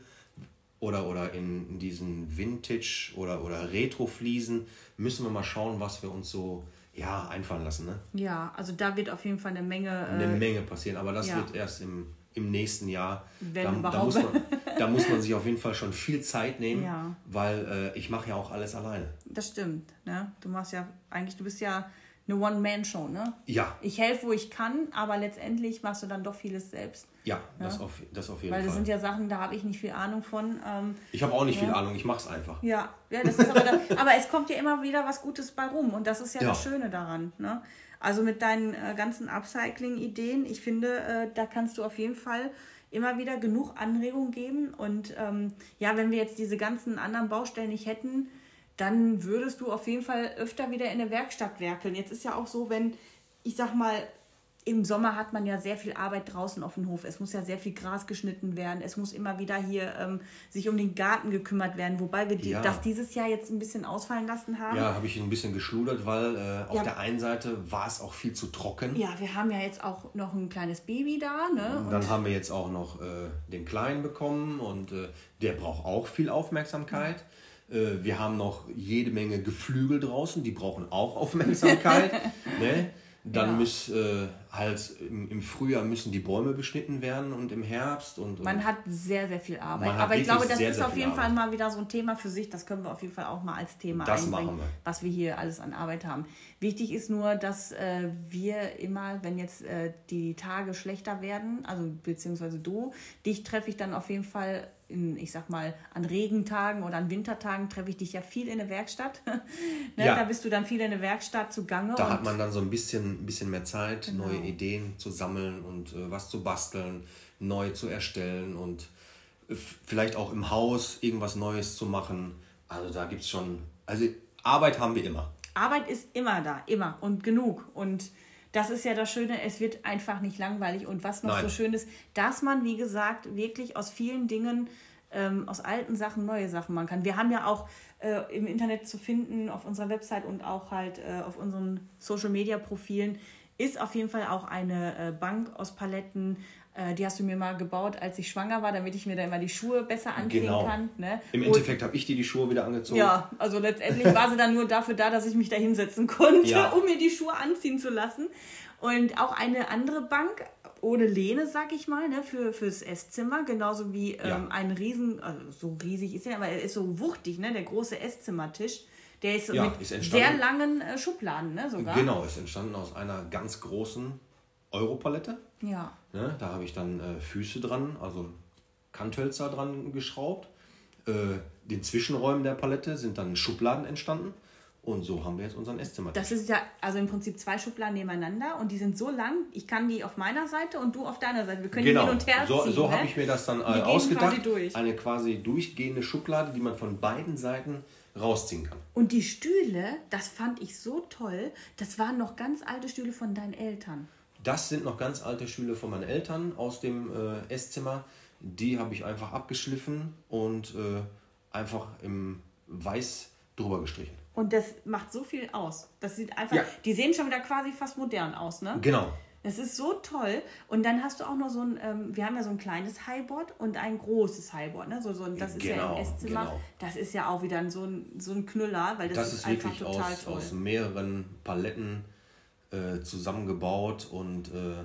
oder, oder in, diesen Vintage- oder, oder Retro-Fliesen. Müssen wir mal schauen, was wir uns so ja, einfallen lassen. Ne? Ja, also da wird auf jeden Fall eine Menge. Eine Äh, Menge passieren, aber das ja. wird erst im, im nächsten Jahr. Wenn da, da, muss man, da muss man sich auf jeden Fall schon viel Zeit nehmen, Ja. weil äh, ich mache ja auch alles alleine. das stimmt. Ne? Du machst ja eigentlich, du bist ja eine One-Man-Show, ne? Ja, Ich helfe, wo ich kann, aber letztendlich machst du dann doch vieles selbst. ja, Das, auf, das auf jeden Weil das Fall. sind ja Sachen, da habe ich nicht viel Ahnung von. Ähm, ich habe auch nicht Ja. viel Ahnung, ich mache es einfach. ja, ja, das ist aber, da, aber es kommt ja immer wieder was Gutes bei rum und das ist ja, Ja. das Schöne daran. Ne? Also mit deinen äh, ganzen Upcycling-Ideen, ich finde, äh, da kannst du auf jeden Fall immer wieder genug Anregung geben und ähm, ja, wenn wir jetzt diese ganzen anderen Baustellen nicht hätten, dann würdest du auf jeden Fall öfter wieder in der Werkstatt werkeln. Jetzt ist ja auch so, wenn, ich sag mal, im Sommer hat man ja sehr viel Arbeit draußen auf dem Hof. Es muss ja sehr viel Gras geschnitten werden. Es muss immer wieder hier ähm, sich um den Garten gekümmert werden. Wobei wir die, Ja. das dieses Jahr jetzt ein bisschen ausfallen lassen haben. Ja, habe ich ein bisschen geschludert, weil äh, auf Ja. der einen Seite war es auch viel zu trocken. Ja, wir haben ja jetzt auch noch ein kleines Baby da. Ne? Und dann haben wir jetzt auch noch äh, den Kleinen bekommen und äh, der braucht auch viel Aufmerksamkeit. Äh, wir haben noch jede Menge Geflügel draußen, die brauchen auch Aufmerksamkeit. ne? Dann Ja. muss äh, halt im, im Frühjahr müssen die Bäume beschnitten werden und im Herbst und, und Man hat sehr, sehr viel Arbeit. Aber ich glaube, das sehr, ist sehr auf jeden Fall Arbeit. mal wieder so ein Thema für sich. Das können wir auf jeden Fall auch mal als Thema Das einbringen, wir. was wir hier alles an Arbeit haben. Wichtig ist nur, dass äh, wir immer, wenn jetzt äh, die Tage schlechter werden, also beziehungsweise du, dich treffe ich dann auf jeden Fall in, ich sag mal, an Regentagen oder an Wintertagen treffe ich dich ja viel in der Werkstatt. ne? Ja. Da bist du dann viel in der Werkstatt zugange. Da hat man dann so ein bisschen, bisschen mehr Zeit, Genau. neue Ideen zu sammeln und äh, was zu basteln, neu zu erstellen und äh, vielleicht auch im Haus irgendwas Neues zu machen. Also da gibt es schon, also Arbeit haben wir immer. Arbeit ist immer da, immer und genug. Und das ist ja das Schöne, es wird einfach nicht langweilig. Und was noch Nein. so schön ist, dass man, wie gesagt, wirklich aus vielen Dingen, ähm, aus alten Sachen neue Sachen machen kann. Wir haben ja auch äh, im Internet zu finden, auf unserer Website und auch halt äh, auf unseren Social-Media-Profilen, ist auf jeden Fall auch eine äh, Bank aus Paletten. Äh, die hast du mir mal gebaut, als ich schwanger war, damit ich mir da immer die Schuhe besser anziehen Genau. kann. Ne? Im Endeffekt habe ich dir die Schuhe wieder angezogen. ja, also letztendlich war sie dann nur dafür da, dass ich mich da hinsetzen konnte, Ja. um mir die Schuhe anziehen zu lassen. Und auch eine andere Bank ohne Lehne, sag ich mal, ne, für, fürs Esszimmer, genauso wie ähm, Ja. ein riesen, also so riesig ist er, aber er ist so wuchtig, ne, der große Esszimmertisch. Der ist, so Ja, mit ist entstanden. sehr langen äh, Schubladen, ne, sogar. Genau, ist entstanden aus einer ganz großen Europalette. Ja. Ne, da habe ich dann äh, Füße dran, also Kanthölzer dran geschraubt. Äh, den Zwischenräumen der Palette sind dann Schubladen entstanden. Und so haben wir jetzt unseren Esszimmer. Das ist ja also im Prinzip zwei Schubladen nebeneinander und die sind so lang, ich kann die auf meiner Seite und du auf deiner Seite. Wir können die Genau, hin und her so, ziehen. so ne? habe ich mir das dann Die äh, ausgedacht. quasi. Eine quasi durchgehende Schublade, die man von beiden Seiten rausziehen kann. Und die Stühle, das fand ich so toll, das waren noch ganz alte Stühle von deinen Eltern. Das sind noch ganz alte Stühle von meinen Eltern aus dem äh, Esszimmer. Die habe ich einfach abgeschliffen und äh, einfach im Weiß drüber gestrichen. Und das macht so viel aus. Das sieht einfach, Ja. die sehen schon wieder quasi fast modern aus, ne? Genau. Das ist so toll. Und dann hast du auch noch so ein, ähm, wir haben ja so ein kleines Highboard und ein großes Highboard, ne? So, so, ein- das ist ja Genau, im Esszimmer. genau. Das ist ja auch wieder ein- so ein, so ein Knüller, weil das, Das ist, ist einfach wirklich total aus, toll. aus mehreren Paletten äh, zusammengebaut und äh,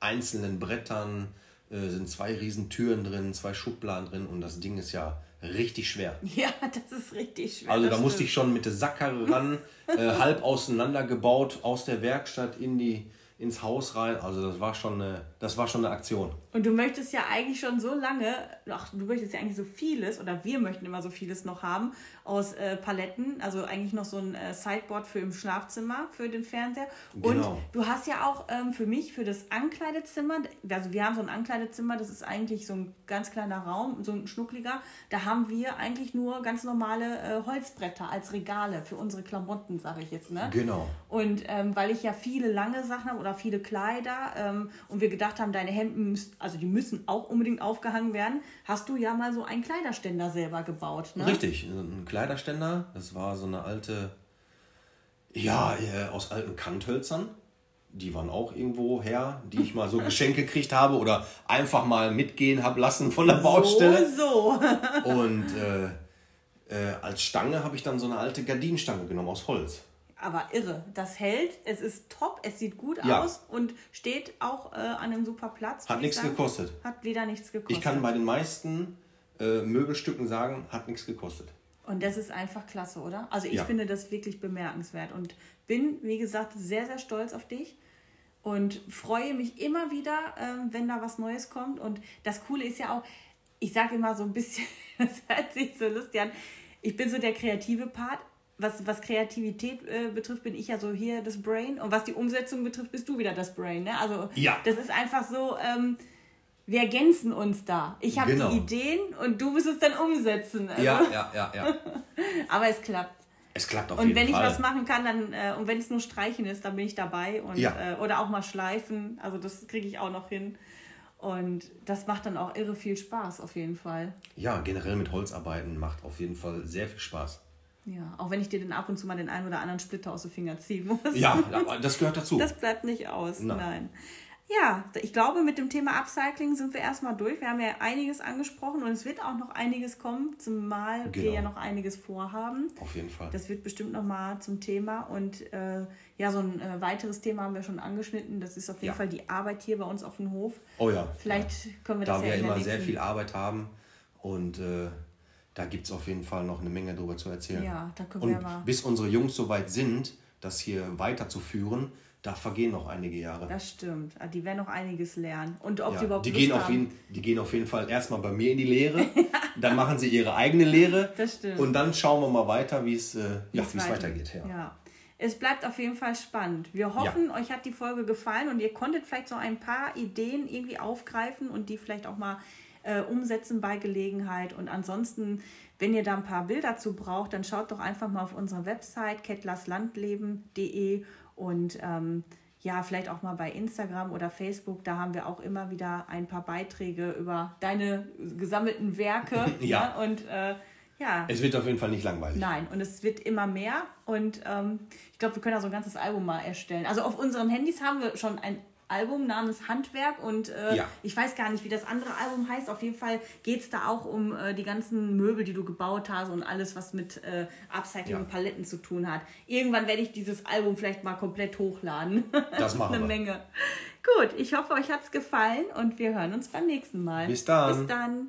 einzelnen Brettern äh, sind zwei riesen Türen drin, zwei Schubladen drin und das Ding ist ja richtig schwer. ja, das ist richtig schwer. Also da musste ich schon mit der Sackkarre ran, äh, halb auseinandergebaut aus der Werkstatt in die, ins Haus rein. Also das war schon eine, das war schon eine Aktion. Und du möchtest ja eigentlich schon so lange, ach, du möchtest ja eigentlich so vieles, oder wir möchten immer so vieles noch haben, aus äh, Paletten, also eigentlich noch so ein äh, Sideboard für im Schlafzimmer, für den Fernseher. Genau. Und du hast ja auch ähm, für mich, für das Ankleidezimmer, also wir haben so ein Ankleidezimmer, das ist eigentlich so ein ganz kleiner Raum, so ein schnuckliger, da haben wir eigentlich nur ganz normale äh, Holzbretter als Regale für unsere Klamotten, sage ich jetzt, ne? Genau. Und ähm, weil ich ja viele lange Sachen habe oder viele Kleider ähm, und wir gedacht haben, deine Hemden, müssen, also die müssen auch unbedingt aufgehangen werden, hast du ja mal so einen Kleiderständer selber gebaut. Ne? Richtig, ein Kleiderständer. Das war so eine alte, ja, äh, aus alten Kanthölzern. Die waren auch irgendwo her, die ich mal so geschenkt gekriegt habe oder einfach mal mitgehen habe lassen von der Baustelle. So, so. Und äh, äh, als Stange habe ich dann so eine alte Gardinenstange genommen aus Holz. Aber irre, das hält, es ist top, es sieht gut Ja. aus und steht auch äh, an einem super Platz. Hat nichts sagen. gekostet. Hat wieder nichts gekostet. Ich kann bei den meisten äh, Möbelstücken sagen, hat nichts gekostet. Und das ist einfach klasse, oder? Also ich Ja. finde das wirklich bemerkenswert und bin, wie gesagt, sehr, sehr stolz auf dich und freue mich immer wieder, ähm, wenn da was Neues kommt. Und das Coole ist ja auch, ich sage immer so ein bisschen, das hört sich so lustig an, ich bin so der kreative Part. Was, was Kreativität äh, betrifft, bin ich ja so hier das Brain. Und was die Umsetzung betrifft, bist du wieder das Brain. Ne? Also Ja. das ist einfach so, ähm, wir ergänzen uns da. Ich habe Genau. die Ideen und du musst es dann umsetzen. Also, Ja, ja, ja, ja. aber es klappt. Es klappt auf und jeden wenn Fall. ich was machen kann, dann, äh, und wenn es nur Streichen ist, dann bin ich dabei. Und, Ja. äh, oder auch mal schleifen. Also das kriege ich auch noch hin. Und das macht dann auch irre viel Spaß, auf jeden Fall. Ja, generell mit Holzarbeiten macht auf jeden Fall sehr viel Spaß. Ja, auch wenn ich dir dann ab und zu mal den einen oder anderen Splitter aus den Fingern ziehen muss. Ja, aber das gehört dazu. Das bleibt nicht aus, Nein. nein. Ja, ich glaube, mit dem Thema Upcycling sind wir erstmal durch. Wir haben ja einiges angesprochen und es wird auch noch einiges kommen, zumal wir Genau. ja noch einiges vorhaben. auf jeden Fall. Das wird bestimmt nochmal zum Thema. Und äh, ja, so ein äh, weiteres Thema haben wir schon angeschnitten. Das ist auf jeden Ja. Fall die Arbeit hier bei uns auf dem Hof. oh ja. Vielleicht können wir Da das wir ja in der immer sehr viel Arbeit haben und äh, da gibt es auf jeden Fall noch eine Menge drüber zu erzählen. Ja, da können und wir mal- bis unsere Jungs so weit sind, das hier weiterzuführen, da vergehen noch einige Jahre. Das stimmt. Ah, Die werden noch einiges lernen. Und ob Ja, sie überhaupt die, Lust gehen auf haben. jeden, die gehen auf jeden Fall erstmal bei mir in die Lehre, dann machen sie ihre eigene Lehre Das stimmt. und dann schauen wir mal weiter, wie es äh, ja, weiter- weitergeht. Ja. Ja. Es bleibt auf jeden Fall spannend. Wir hoffen, euch hat die Folge gefallen und ihr konntet vielleicht so ein paar Ideen irgendwie aufgreifen und die vielleicht auch mal äh, umsetzen bei Gelegenheit. Und ansonsten, wenn ihr da ein paar Bilder zu braucht, dann schaut doch einfach mal auf unsere Website kettlerslandleben.de und ähm, ja, vielleicht auch mal bei Instagram oder Facebook. Da haben wir auch immer wieder ein paar Beiträge über deine gesammelten Werke. Ja. ne? Und äh, ja, Es wird auf jeden Fall nicht langweilig. Nein, und es wird immer mehr. Und ähm, ich glaube, wir können da so ein ganzes Album mal erstellen. Also auf unseren Handys haben wir schon ein Album namens Handwerk und äh, Ja. ich weiß gar nicht, wie das andere Album heißt. Auf jeden Fall geht es da auch um äh, die ganzen Möbel, die du gebaut hast und alles, was mit äh, Upcycling Ja. und Paletten zu tun hat. Irgendwann werde ich dieses Album vielleicht mal komplett hochladen. Das machen ist eine wir. Menge. Gut, ich hoffe, euch hat es gefallen und wir hören uns beim nächsten Mal. Bis dann. Bis dann.